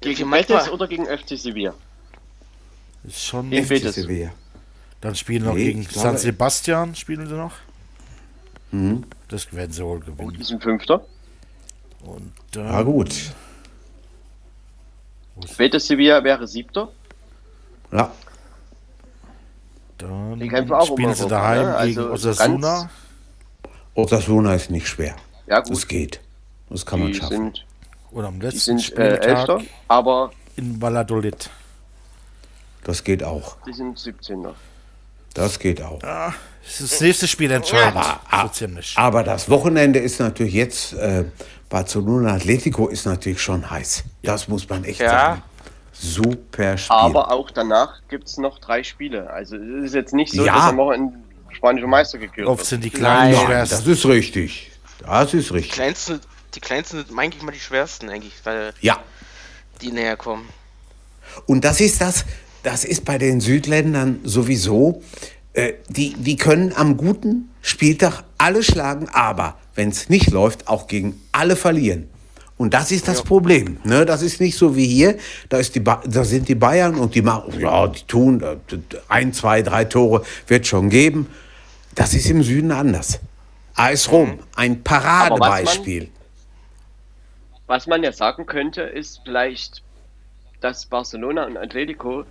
Gegen Betis oder gegen FC Sevilla? ist schon. Gegen FC Betis. Sevilla. Dann spielen noch Nee, gegen San Sebastian spielen sie noch. Mhm. Das werden sie wohl Die gewinnen. sind Fünfter. Und Na dann gut. Betis Sevilla wäre Siebter. Ja. Dann Die kämpfen auch um spielen sie Europa, daheim ne? gegen Also so Osasuna. Osasuna ist nicht schwer. Ja gut, geht. Das kann man die schaffen. sind, Und am die letzten sind äh, Spieltag Elfter, aber in Valladolid. Das geht auch. die sind 17. Das geht auch. Das ist das nächste Spiel entscheidend. Aber, so ah, ziemlich. aber das Wochenende ist natürlich jetzt, äh, Barcelona Atletico ist natürlich schon heiß. Das muss man echt Ja. sagen. Super Spiel. Aber auch danach gibt es noch drei Spiele. Also es ist jetzt nicht so, Ja. dass am Wochenende spanischer Meister gekürt Oft sind die kleinen Nein, Nein, das schwersten. ist richtig. Das ist Die richtig. kleinsten, die kleinsten sind eigentlich mal die schwersten, eigentlich, weil Ja. die näher kommen. Und das ist das, das ist bei den Südländern sowieso. Äh, die, die können am guten Spieltag alle schlagen, aber wenn es nicht läuft, auch gegen alle verlieren. Und das ist das Problem. Ne? Das ist nicht so wie hier. Da, ist die ba da sind die Bayern und die machen, ja, die tun äh, ein, zwei, drei Tore wird schon geben. Das ist im Süden anders. AS Rom, ein Paradebeispiel. Was man ja sagen könnte, ist vielleicht, dass Barcelona und Atletico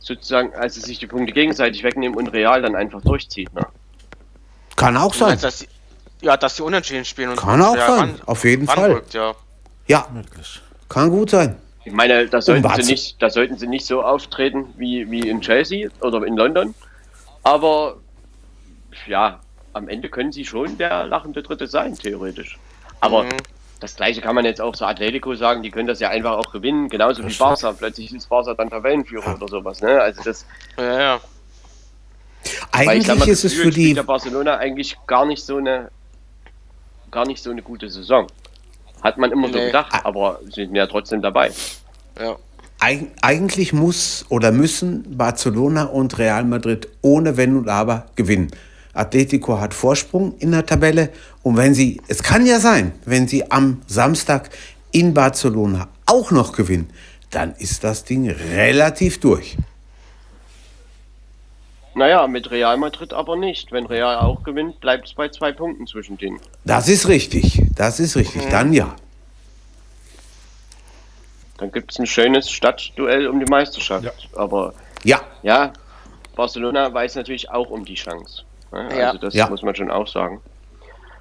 sozusagen, also sich die Punkte gegenseitig wegnehmen und Real dann einfach durchzieht. Ne? Kann auch Du meinst, sein. dass die, ja, dass die unentschieden spielen. Und Kann auch sein, auf jeden Fall. ranrückt, Ja. Ja, Möglich. kann gut sein. Ich meine, da sollten, sie nicht, da sollten sie nicht so auftreten wie, wie in Chelsea oder in London. Aber ja, am Ende können sie schon der lachende Dritte sein, theoretisch. Aber Mhm. das gleiche kann man jetzt auch zu Atletico sagen, die können das ja einfach auch gewinnen, genauso wie Das. Barca. Plötzlich ist Barca dann Tabellenführer oder sowas. Ne? Also das, Ja, ja. Eigentlich mal, ist es für die der Barcelona eigentlich gar nicht so eine gar nicht so eine gute Saison. Hat man immer so Nee. gedacht, aber sie sind ja trotzdem dabei. ja. Eig eigentlich muss oder müssen Barcelona und Real Madrid ohne Wenn und Aber gewinnen. Atletico hat Vorsprung in der Tabelle und wenn sie, es kann ja sein, wenn sie am Samstag in Barcelona auch noch gewinnen, dann ist das Ding relativ durch. Naja, mit Real Madrid aber nicht. Wenn Real auch gewinnt, bleibt es bei zwei Punkten zwischen denen. Das ist richtig, das ist richtig, dann ja. Dann gibt es ein schönes Stadtduell um die Meisterschaft. Ja. Aber Ja, ja, Barcelona weiß natürlich auch um die Chance. Ne? Ja. Also das Ja. muss man schon auch sagen.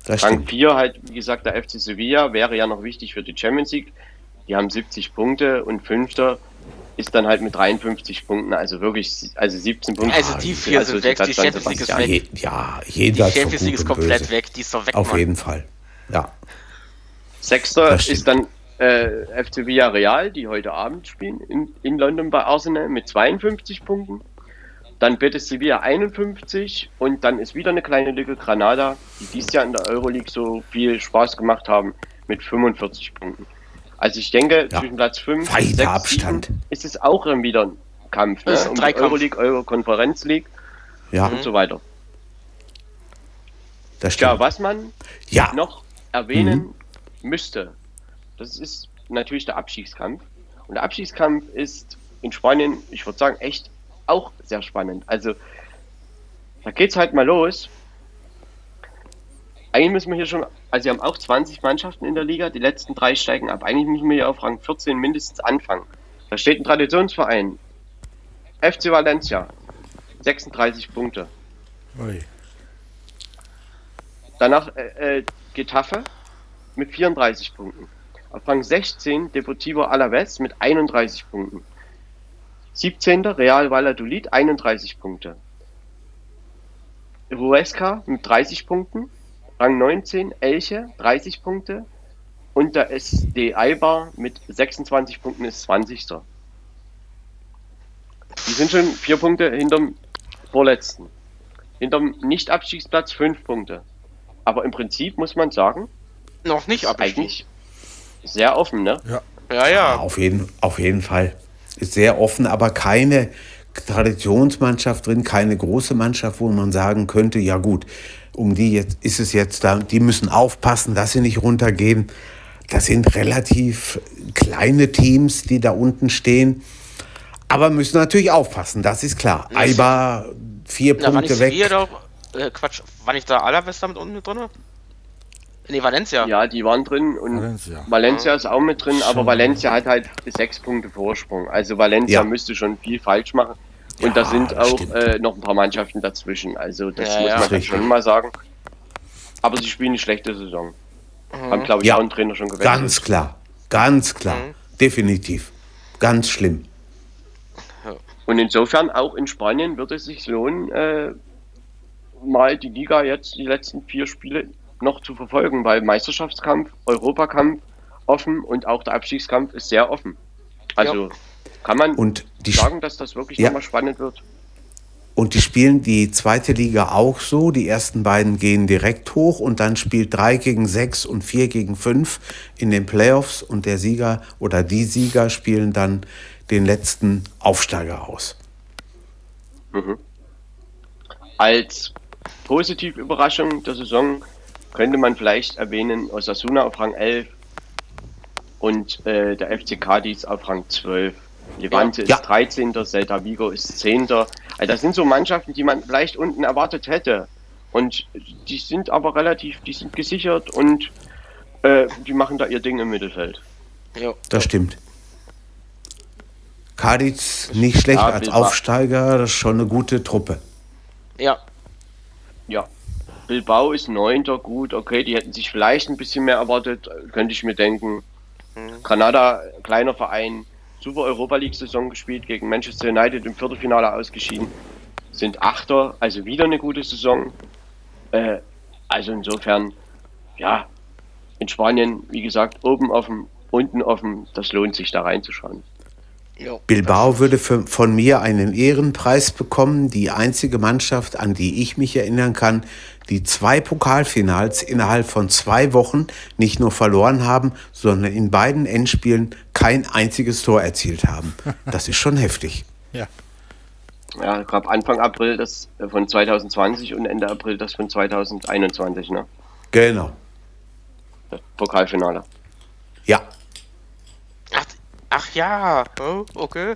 das Rang stimmt. 4 halt, wie gesagt, der FC Sevilla wäre ja noch wichtig für die Champions League. Die haben 70 Punkte und Fünfter ist dann halt mit 53 Punkten, also wirklich, also 17 Punkte. Also die vier Also sind weg, die Champions League ist weg. Je, ja, Die jenseits von Champions League ist komplett Böse. weg, die ist doch weg, Auf Mann. jeden Fall. Ja, Sechster ist dann äh, FC Villarreal, die heute Abend spielen in, in London bei Arsenal mit 52 Punkten. Dann Betis Sevilla 51 und dann ist wieder eine kleine Lücke Granada, die dieses Jahr in der Euroleague so viel Spaß gemacht haben, mit 45 Punkten. Also ich denke, Ja. zwischen Platz 5 Weiter und 6, Abstand. 7 ist es auch wieder ein Kampf. Ne? Das ist ein Um die Dreikampf. Euroleague, Euro Konferenz League ja, und so weiter. das Ja, was man Ja, noch erwähnen müsste, das ist natürlich der Abstiegskampf. Und der Abstiegskampf ist in Spanien, ich würde sagen, echt auch sehr spannend. Also, da geht's halt mal los. Eigentlich müssen wir hier schon, also wir haben auch 20 Mannschaften in der Liga, die letzten drei steigen ab. Eigentlich müssen wir hier auf Rang 14 mindestens anfangen. Da steht ein Traditionsverein, FC Valencia, 36 Punkte. Ui. Danach äh, äh, Getafe mit 34 Punkten. Auf Rang 16 Deportivo Alaves mit 31 Punkten. 17. Real Valladolid 31 Punkte. Huesca mit 30 Punkten. Rang 19 Elche 30 Punkte. Und der SD Eibar mit 26 Punkten ist 20. Die sind schon vier Punkte hinterm vorletzten. hinterm Nicht-Abstiegsplatz fünf Punkte. Aber im Prinzip muss man sagen, Noch nicht ist abgestiegen. eigentlich sehr offen, ne? Ja. Ja, ja. Auf jeden, auf jeden Fall. Ist sehr offen, aber keine Traditionsmannschaft drin, keine große Mannschaft, wo man sagen könnte, ja gut, um die jetzt ist es jetzt da, die müssen aufpassen, dass sie nicht runtergehen. Das sind relativ kleine Teams, die da unten stehen. Aber müssen natürlich aufpassen, das ist klar. Eibar vier Na, Punkte weg. Doch. Äh, Quatsch, war nicht da Alavesta mit unten mit drin? Nee, Valencia. Ja, die waren drin und Valencia. Valencia, ist auch mit drin, aber Valencia hat halt sechs Punkte Vorsprung. Also Valencia Ja. müsste schon viel falsch machen. Und Ja, da sind das auch äh, noch ein paar Mannschaften dazwischen. Also das Ja, muss ja. man dann Richtig. schon mal sagen. Aber sie spielen eine schlechte Saison. Haben, glaube ich, Ja. auch einen Trainer schon gewechselt. Ganz klar, ganz klar, Mhm. definitiv. Ganz schlimm. Und insofern auch in Spanien wird es sich lohnen, äh, mal die Liga jetzt die letzten vier Spiele noch zu verfolgen, weil Meisterschaftskampf, Europakampf offen und auch der Abstiegskampf ist sehr offen. Also kann man Und die, sagen, dass das wirklich Ja. nochmal spannend wird. Und die spielen die zweite Liga auch so. Die ersten beiden gehen direkt hoch und dann spielt drei gegen sechs und vier gegen fünf in den Playoffs und der Sieger oder die Sieger spielen dann den letzten Aufsteiger aus. Als positive Überraschung der Saison könnte man vielleicht erwähnen Osasuna auf Rang 11 und äh, der FC Cadiz auf Rang 12. Levante Ja. ist 13. Celta Vigo ist 10. Also das sind so Mannschaften, die man vielleicht unten erwartet hätte. Und die sind aber relativ, die sind gesichert und äh, die machen da ihr Ding im Mittelfeld. Jo. Das stimmt. Kadiz nicht schlecht Ja, als. Aufsteiger, das ist schon eine gute Truppe. Ja. Ja. Bilbao ist neunter, gut, okay, die hätten sich vielleicht ein bisschen mehr erwartet, könnte ich mir denken. Granada, kleiner Verein, super Europa League-Saison gespielt, gegen Manchester United im Viertelfinale ausgeschieden, sind Achter, also wieder eine gute Saison. Äh, also insofern, ja, in Spanien, wie gesagt, oben offen, unten offen, das lohnt sich da reinzuschauen. Bilbao würde für, von mir einen Ehrenpreis bekommen. Die einzige Mannschaft, an die ich mich erinnern kann, die zwei Pokalfinals innerhalb von zwei Wochen nicht nur verloren haben, sondern in beiden Endspielen kein einziges Tor erzielt haben. Das ist schon heftig. Ja. Ja, ich glaube Anfang April das äh, von 2020 und Ende April das von 2021, ne? Genau. Das Pokalfinale. Ja. Ach, ach ja. Oh, okay.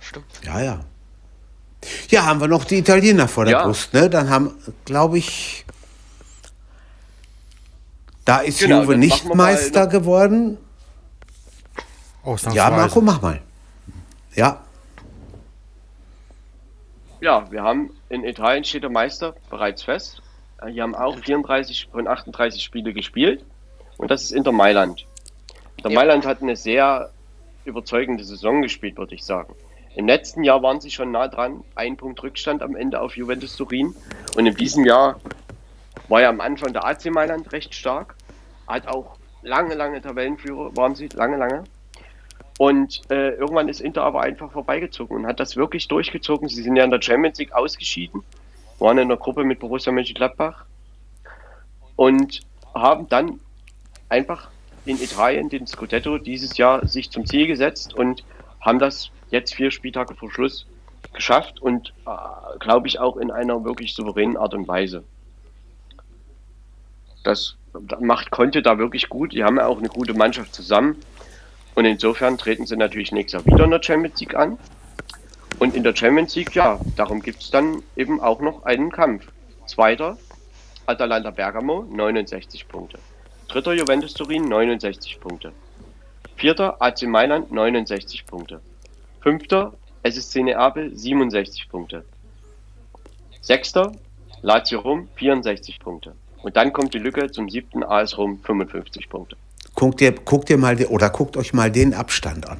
Stimmt. Ja, ja. Ja, haben wir noch die Italiener vor der Ja. Brust, ne? Dann haben, glaube ich, da ist Genau, Juve nicht mal Meister noch- geworden. Ja, Marco, mach mal. Ja, Ja, wir haben in Italien steht der Meister bereits fest. Die haben auch 34 von 38 Spiele gespielt und das ist Inter Mailand. Inter Ja. Mailand hat eine sehr überzeugende Saison gespielt, würde ich sagen. Im letzten Jahr waren sie schon nah dran, ein Punkt Rückstand am Ende auf Juventus Turin und in diesem Jahr war ja am Anfang der AC Mailand recht stark, hat auch lange, lange Tabellenführer, waren sie, lange, lange. Und äh, irgendwann ist Inter aber einfach vorbeigezogen und hat das wirklich durchgezogen. Sie sind ja in der Champions League ausgeschieden, waren in der Gruppe mit Borussia Mönchengladbach und haben dann einfach in Italien den Scudetto dieses Jahr sich zum Ziel gesetzt und haben das jetzt vier Spieltage vor Schluss geschafft und äh, glaube ich auch in einer wirklich souveränen Art und Weise. Das macht Conte da wirklich gut. Die haben ja auch eine gute Mannschaft zusammen. Und insofern treten sie natürlich nächstes Jahr wieder in der Champions League an. Und in der Champions League, ja, darum gibt es dann eben auch noch einen Kampf. Zweiter, Atalanta Bergamo, 69 Punkte. Dritter, Juventus Turin, 69 Punkte. Vierter, AC Mailand, 69 Punkte. Fünfter, SSC Neapel, 67 Punkte. Sechster, Lazio Rom, 64 Punkte. Und dann kommt die Lücke zum siebten AS Rom, 55 Punkte. guckt dir, guckt dir mal de- oder guckt euch mal den Abstand an.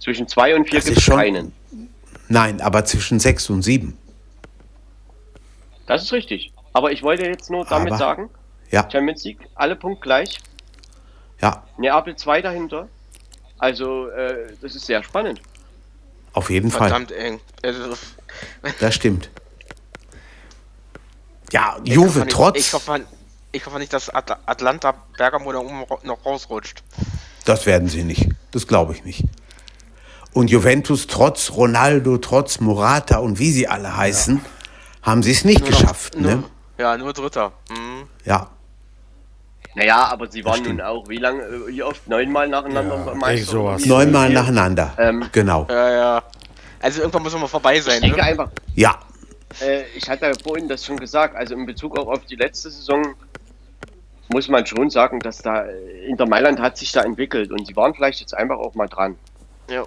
Zwischen zwei und vier gibt es keinen. Nein, aber zwischen sechs und sieben. Das ist richtig. Aber ich wollte jetzt nur damit Aber- sagen, Ja, Champions League, alle punktgleich. ja, Neapel 2 dahinter. Also, äh, das ist sehr spannend. auf jeden Fall. Verdammt eng. Also, Das stimmt. Ja, Ich Juve hoffe nicht- trotz, Ich hoffe, ich hoffe nicht, dass At Atlanta Bergamo da oben noch rausrutscht. das werden sie nicht. Das glaube ich nicht. Und Juventus trotz Ronaldo, trotz Morata und wie sie alle heißen, haben sie es nicht Nur noch- geschafft. Nur, Ne? Ja, nur Dritter. Mhm. Ja, Naja, aber sie waren nun auch, wie lange, äh, wie oft? Neunmal nacheinander Ja, Meister echt sowas. neunmal Irgendwie. nacheinander. Ähm, genau. Ja, ja. Also irgendwann muss man vorbei Ich sein. denke Ne? einfach, Ja, äh, ich hatte ja vorhin das schon gesagt, also in Bezug auch auf die letzte Saison muss man schon sagen, dass da äh, Inter Mailand hat sich da entwickelt und sie waren vielleicht jetzt einfach auch mal dran. Ja.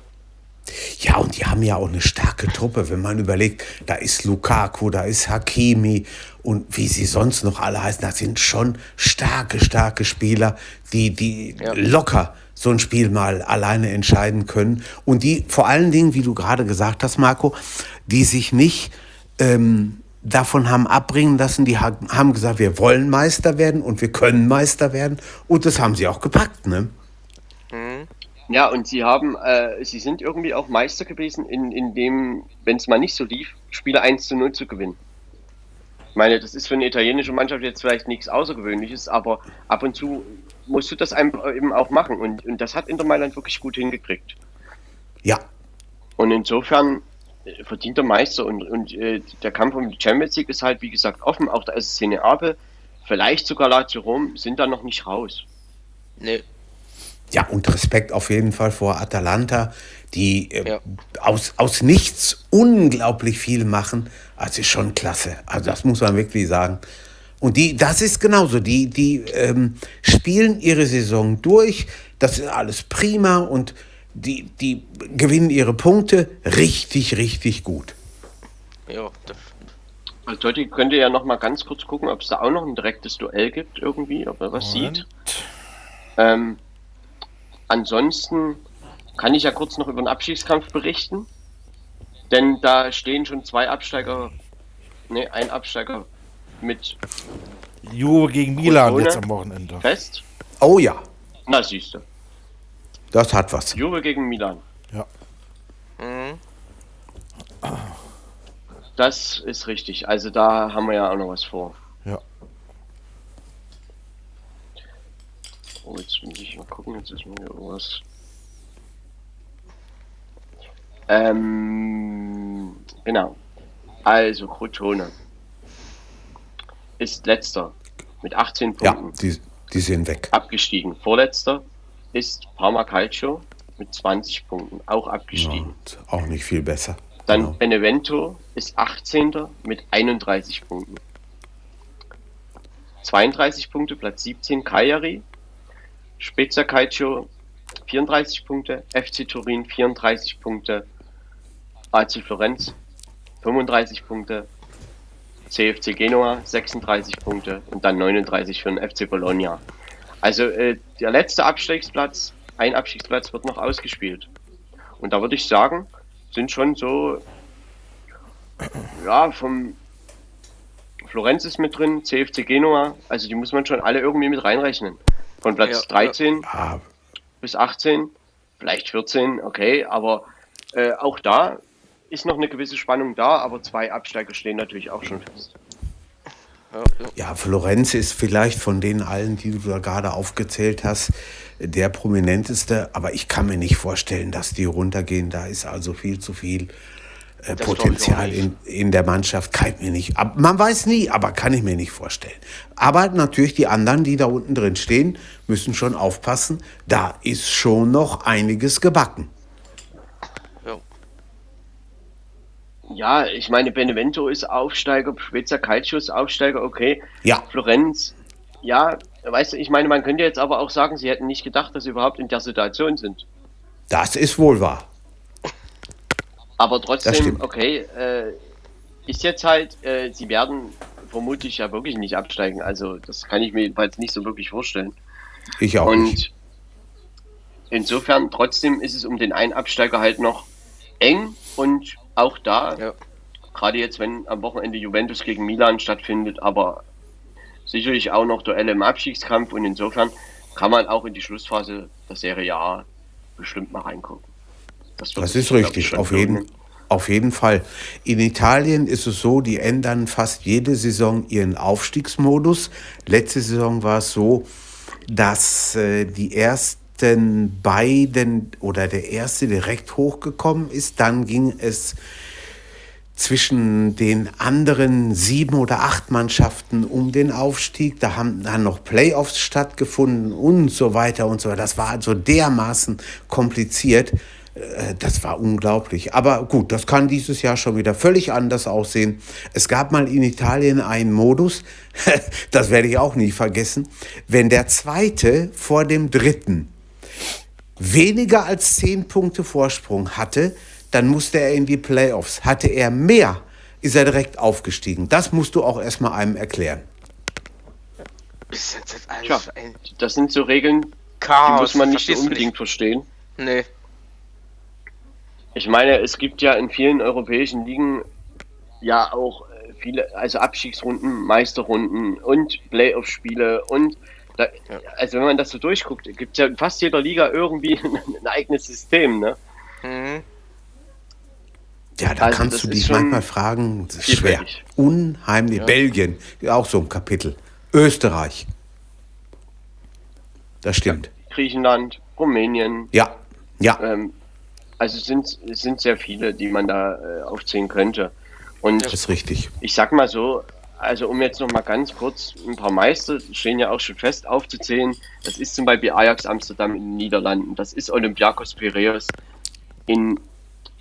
Ja, und die haben ja auch eine starke Truppe, wenn man überlegt, da ist Lukaku, da ist Hakimi und wie sie sonst noch alle heißen, das sind schon starke, starke Spieler, die, die Ja. locker so ein Spiel mal alleine entscheiden können und die vor allen Dingen, wie du gerade gesagt hast, Marco, die sich nicht ähm, davon haben abbringen lassen, die ha- haben gesagt, wir wollen Meister werden und wir können Meister werden und das haben sie auch gepackt, ne? Ja, und sie haben, äh, sie sind irgendwie auch Meister gewesen, in, in dem, wenn es mal nicht so lief, Spiele 1 zu 0 zu gewinnen. Ich meine, das ist für eine italienische Mannschaft jetzt vielleicht nichts Außergewöhnliches, aber ab und zu musst du das einfach eben auch machen. Und, und das hat Inter Mailand wirklich gut hingekriegt. Ja, Und insofern äh, verdient der Meister und, und äh, der Kampf um die Champions League ist halt, wie gesagt, offen. Auch der SSC Neapel, vielleicht sogar Lazio Rom, sind da noch nicht raus. Nee. Ja, und Respekt auf jeden Fall vor Atalanta, die äh, Ja. aus, aus nichts unglaublich viel machen. Also ist schon klasse. Also das muss man wirklich sagen. Und die, das ist genauso. Die, die ähm, spielen ihre Saison durch. Das ist alles prima und die, die gewinnen ihre Punkte richtig, richtig gut. Ja, das, Also Totti könnte ja noch mal ganz kurz gucken, ob es da auch noch ein direktes Duell gibt irgendwie, ob er was Moment. sieht. Ähm, ansonsten kann ich ja kurz noch über den Abstiegskampf berichten, denn da stehen schon zwei Absteiger, ne, ein Absteiger mit Juve gegen Milan ohne? jetzt am Wochenende. fest. Oh ja, Na siehst du, das hat was. Juve gegen Milan. Ja. mhm. Das ist richtig. Also da haben wir ja auch noch was vor. Oh, jetzt muss ich mal gucken, jetzt ist mir hier irgendwas. Ähm, genau. Also, Crotone ist letzter mit 18 Ja, Punkten die, die sind weg. abgestiegen. Vorletzter ist Parma Calcio mit 20 Punkten, auch Ja, abgestiegen. und auch nicht viel besser. Dann Genau. Benevento ist 18. mit 31 Punkten. 32 Punkte, Platz 17 Cagliari. Spezia Calcio 34 Punkte, FC Turin 34 Punkte, AC Florenz 35 Punkte, CFC Genua 36 Punkte und dann 39 für den FC Bologna. Also äh, der letzte Abstiegsplatz, ein Abstiegsplatz wird noch ausgespielt. Und da würde ich sagen, sind schon so, ja, vom Florenz ist mit drin, CFC Genua, also die muss man schon alle irgendwie mit reinrechnen. Von Platz Ja, 13 Ah, bis 18, vielleicht 14, okay, aber äh, auch da ist noch eine gewisse Spannung da, aber zwei Absteiger stehen natürlich auch schon fest. ja, ja. Ja, Florenz ist vielleicht von den allen, die du da gerade aufgezählt hast, der prominenteste. Aber ich kann mir nicht vorstellen, dass die runtergehen. Da ist also viel zu viel äh, Das ich Potenzial in, in der Mannschaft. Kann ich mir nicht. ab- Man weiß nie, aber kann ich mir nicht vorstellen. Aber natürlich die anderen, die da unten drin stehen, müssen schon aufpassen. Da ist schon noch einiges gebacken. ja. Ja, ich meine, Benevento ist Aufsteiger, Spezia Calcio ist Aufsteiger, okay. Ja. Florenz, ja, weißt du, ich meine, man könnte jetzt aber auch sagen, sie hätten nicht gedacht, dass sie überhaupt in der Situation sind. Das ist wohl wahr. Aber trotzdem, okay, äh, ist jetzt halt, äh, sie werden vermutlich ja wirklich nicht absteigen. Also das kann ich mir jedenfalls nicht so wirklich vorstellen. Ich auch nicht. Und insofern trotzdem ist es um den einen Absteiger halt noch eng und auch da, Ja. gerade jetzt, wenn am Wochenende Juventus gegen Milan stattfindet, aber sicherlich auch noch Duelle im Abstiegskampf und insofern kann man auch in die Schlussphase der Serie A bestimmt mal reingucken. Das sich, ist richtig, auf jeden. Auf jeden Fall. In Italien ist es so, die ändern fast jede Saison ihren Aufstiegsmodus. Letzte Saison war es so, dass äh, die ersten beiden oder der erste direkt hochgekommen ist. Dann ging es zwischen den anderen sieben oder acht Mannschaften um den Aufstieg. Da haben dann noch Playoffs stattgefunden und so weiter und so weiter. Das war also dermaßen kompliziert. Äh, Das war unglaublich. Aber gut, das kann dieses Jahr schon wieder völlig anders aussehen. Es gab mal in Italien einen Modus, das werde ich auch nie vergessen, wenn der zweite vor dem dritten weniger als zehn Punkte Vorsprung hatte, dann musste er in die Playoffs. Hatte er mehr, ist er direkt aufgestiegen. Das musst du auch erstmal einem erklären. Das Tja, sind so Regeln, die Chaos. muss man nicht unbedingt verstehen. Nee. Ich meine, es gibt ja in vielen europäischen Ligen ja auch äh, viele, also Abstiegsrunden, Meisterrunden und Playoff-Spiele und da, also wenn man das so durchguckt, gibt es ja in fast jeder Liga irgendwie ein eigenes System, ne? Mhm. Ja, da Also kannst du dich manchmal fragen, das ist schwer. Unheimlich. Belgien, auch so ein Kapitel. Österreich. Das stimmt. Griechenland, Rumänien, Ja, ja. ähm, also es sind, es sind sehr viele, die man da äh, aufzählen könnte. Und Das ist richtig. ich sag mal so, also um jetzt noch mal ganz kurz ein paar Meister stehen ja auch schon fest aufzuzählen. Das ist zum Beispiel Ajax Amsterdam in den Niederlanden, das ist Olympiakos Piraeus in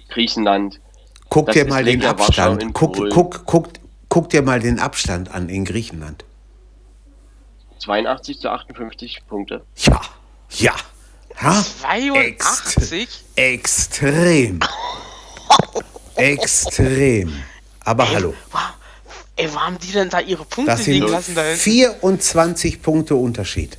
Griechenland. Guck Das dir mal den Legia Abstand. Guck, guck, guck, guck dir mal den Abstand an in Griechenland. 82 zu 58 Punkte. Ja, ja. Ha? 82? Extrem. Extrem. Aber hallo. Wow. Ey, wo haben die denn da ihre Punkte Das liegen lassen da hinten? 24 Punkte Unterschied.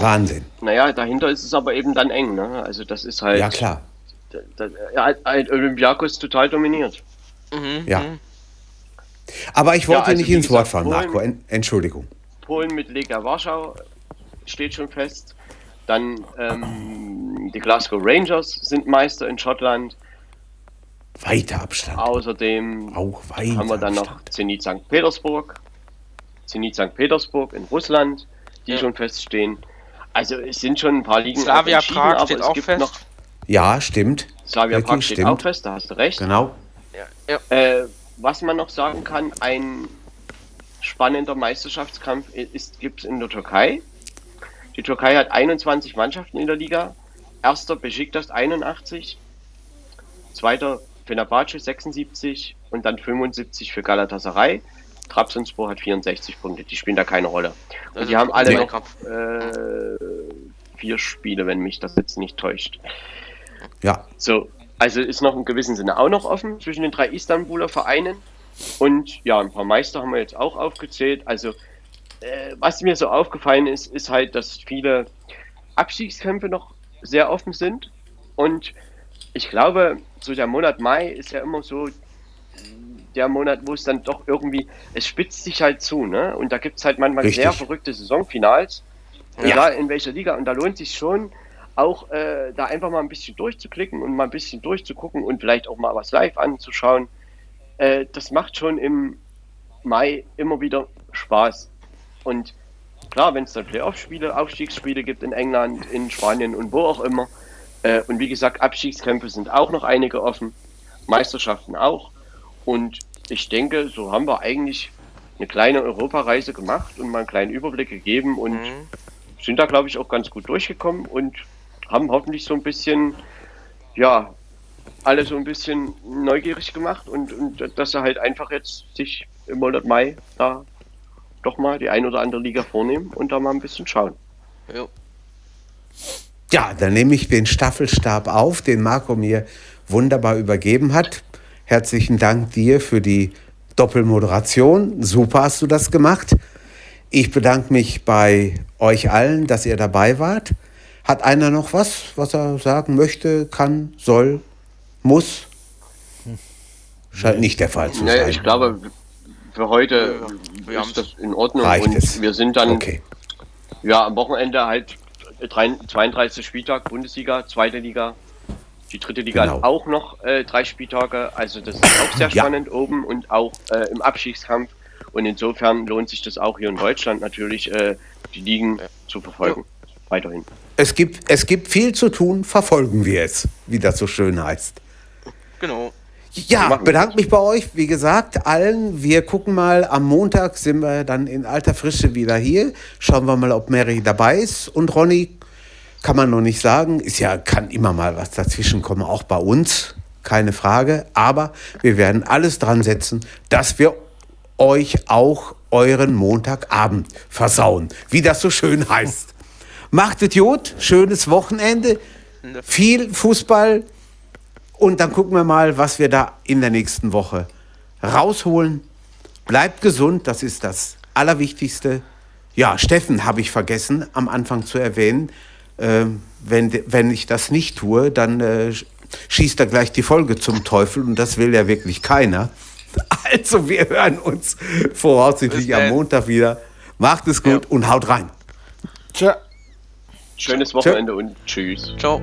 Wahnsinn. Naja, dahinter ist es aber eben dann eng, ne? Also das ist halt, Ja, klar. Da, da, ja, halt Olympiakos total dominiert. Mhm. Ja. Aber ich wollte Ja, also nicht ins Wort fallen, Polen- Marco. En Entschuldigung. Polen mit Lega Warschau steht schon fest. Dann ähm, die Glasgow Rangers sind Meister in Schottland. Weiter Abstand. Außerdem Auch weiter haben wir dann noch Abstand. Zenit St. Petersburg, Zenit St. Petersburg in Russland, die Ja. schon feststehen. Also es sind schon ein paar Ligen Slavia Prag aber steht es auch gibt fest. noch Ja, stimmt. Slavia Wirklich, Prag steht stimmt. auch fest, da hast du recht. Genau. Ja. Äh, was man noch sagen kann, ein spannender Meisterschaftskampf ist, gibt es in der Türkei. Die Türkei hat 21 Mannschaften in der Liga. Erster Besiktas 81, zweiter Fenerbahce 76 und dann 75 für Galatasaray. Trabzonspor hat 64 Punkte, die spielen da keine Rolle. Und Also die haben alle noch äh, vier Spiele, wenn mich das jetzt nicht täuscht. Ja. So, also ist noch im gewissen Sinne auch noch offen zwischen den drei Istanbuler Vereinen. Und ja, ein paar Meister haben wir jetzt auch aufgezählt. Also, äh, was mir so aufgefallen ist, ist halt, dass viele Abstiegskämpfe noch sehr offen sind. Und ich glaube, so der Monat Mai ist ja immer so der Monat, wo es dann doch irgendwie, es spitzt sich halt zu, ne? Und da gibt es halt manchmal Richtig. sehr verrückte Saisonfinals. Ja. Egal in welcher Liga. Und da lohnt sich schon, auch äh, da einfach mal ein bisschen durchzuklicken und mal ein bisschen durchzugucken und vielleicht auch mal was live anzuschauen. Äh, das macht schon im Mai immer wieder Spaß. Und klar, wenn es dann Playoff-Spiele, Aufstiegsspiele gibt in England, in Spanien und wo auch immer. Äh, und wie gesagt, Abstiegskämpfe sind auch noch einige offen, Meisterschaften auch. Und ich denke, so haben wir eigentlich eine kleine Europareise gemacht und mal einen kleinen Überblick gegeben und Mhm. sind da, glaube ich, auch ganz gut durchgekommen und haben hoffentlich so ein bisschen, ja, alle so ein bisschen neugierig gemacht und, und dass sie halt einfach jetzt sich im Monat Mai da doch mal die ein oder andere Liga vornehmen und da mal ein bisschen schauen. Jo. Ja, dann nehme ich den Staffelstab auf, den Marco mir wunderbar übergeben hat. Herzlichen Dank dir für die Doppelmoderation. Super hast du das gemacht. Ich bedanke mich bei euch allen, dass ihr dabei wart. Hat einer noch was, was er sagen möchte, kann, soll, muss? Scheint nicht der Fall zu sein. ich glaube, für heute wir haben's. ist das in Ordnung Reicht und es. wir sind dann Okay. ja am Wochenende halt 3 32. Spieltag Bundesliga, zweite Liga Die dritte Liga Genau. hat auch noch äh, drei Spieltage, also das ist auch sehr Ja. spannend oben und auch äh, im Abstiegskampf. Und insofern lohnt sich das auch hier in Deutschland natürlich, äh, die Ligen zu verfolgen. Weiterhin. Es gibt, es gibt viel zu tun, verfolgen wir es, wie das so schön heißt. Genau. Ja, bedanke mich bei euch, wie gesagt, allen. Wir gucken mal, am Montag sind wir dann in alter Frische wieder hier. Schauen wir mal, ob Mary dabei ist. Und Ronny, kann man noch nicht sagen, ist ja, kann immer mal was dazwischen kommen, auch bei uns, keine Frage. Aber wir werden alles dran setzen, dass wir euch auch euren Montagabend versauen, wie das so schön heißt. Macht es gut, schönes Wochenende, viel Fußball und dann gucken wir mal, was wir da in der nächsten Woche rausholen. Bleibt gesund, das ist das Allerwichtigste. Ja, Steffen habe ich vergessen am Anfang zu erwähnen. Ähm, wenn, wenn ich das nicht tue, dann äh, sch- schießt er gleich die Folge zum Teufel und das will ja wirklich keiner. Also wir hören uns voraussichtlich am. Montag wieder. Macht es gut und haut rein. Tja. Schönes Wochenende und tschüss. Ciao.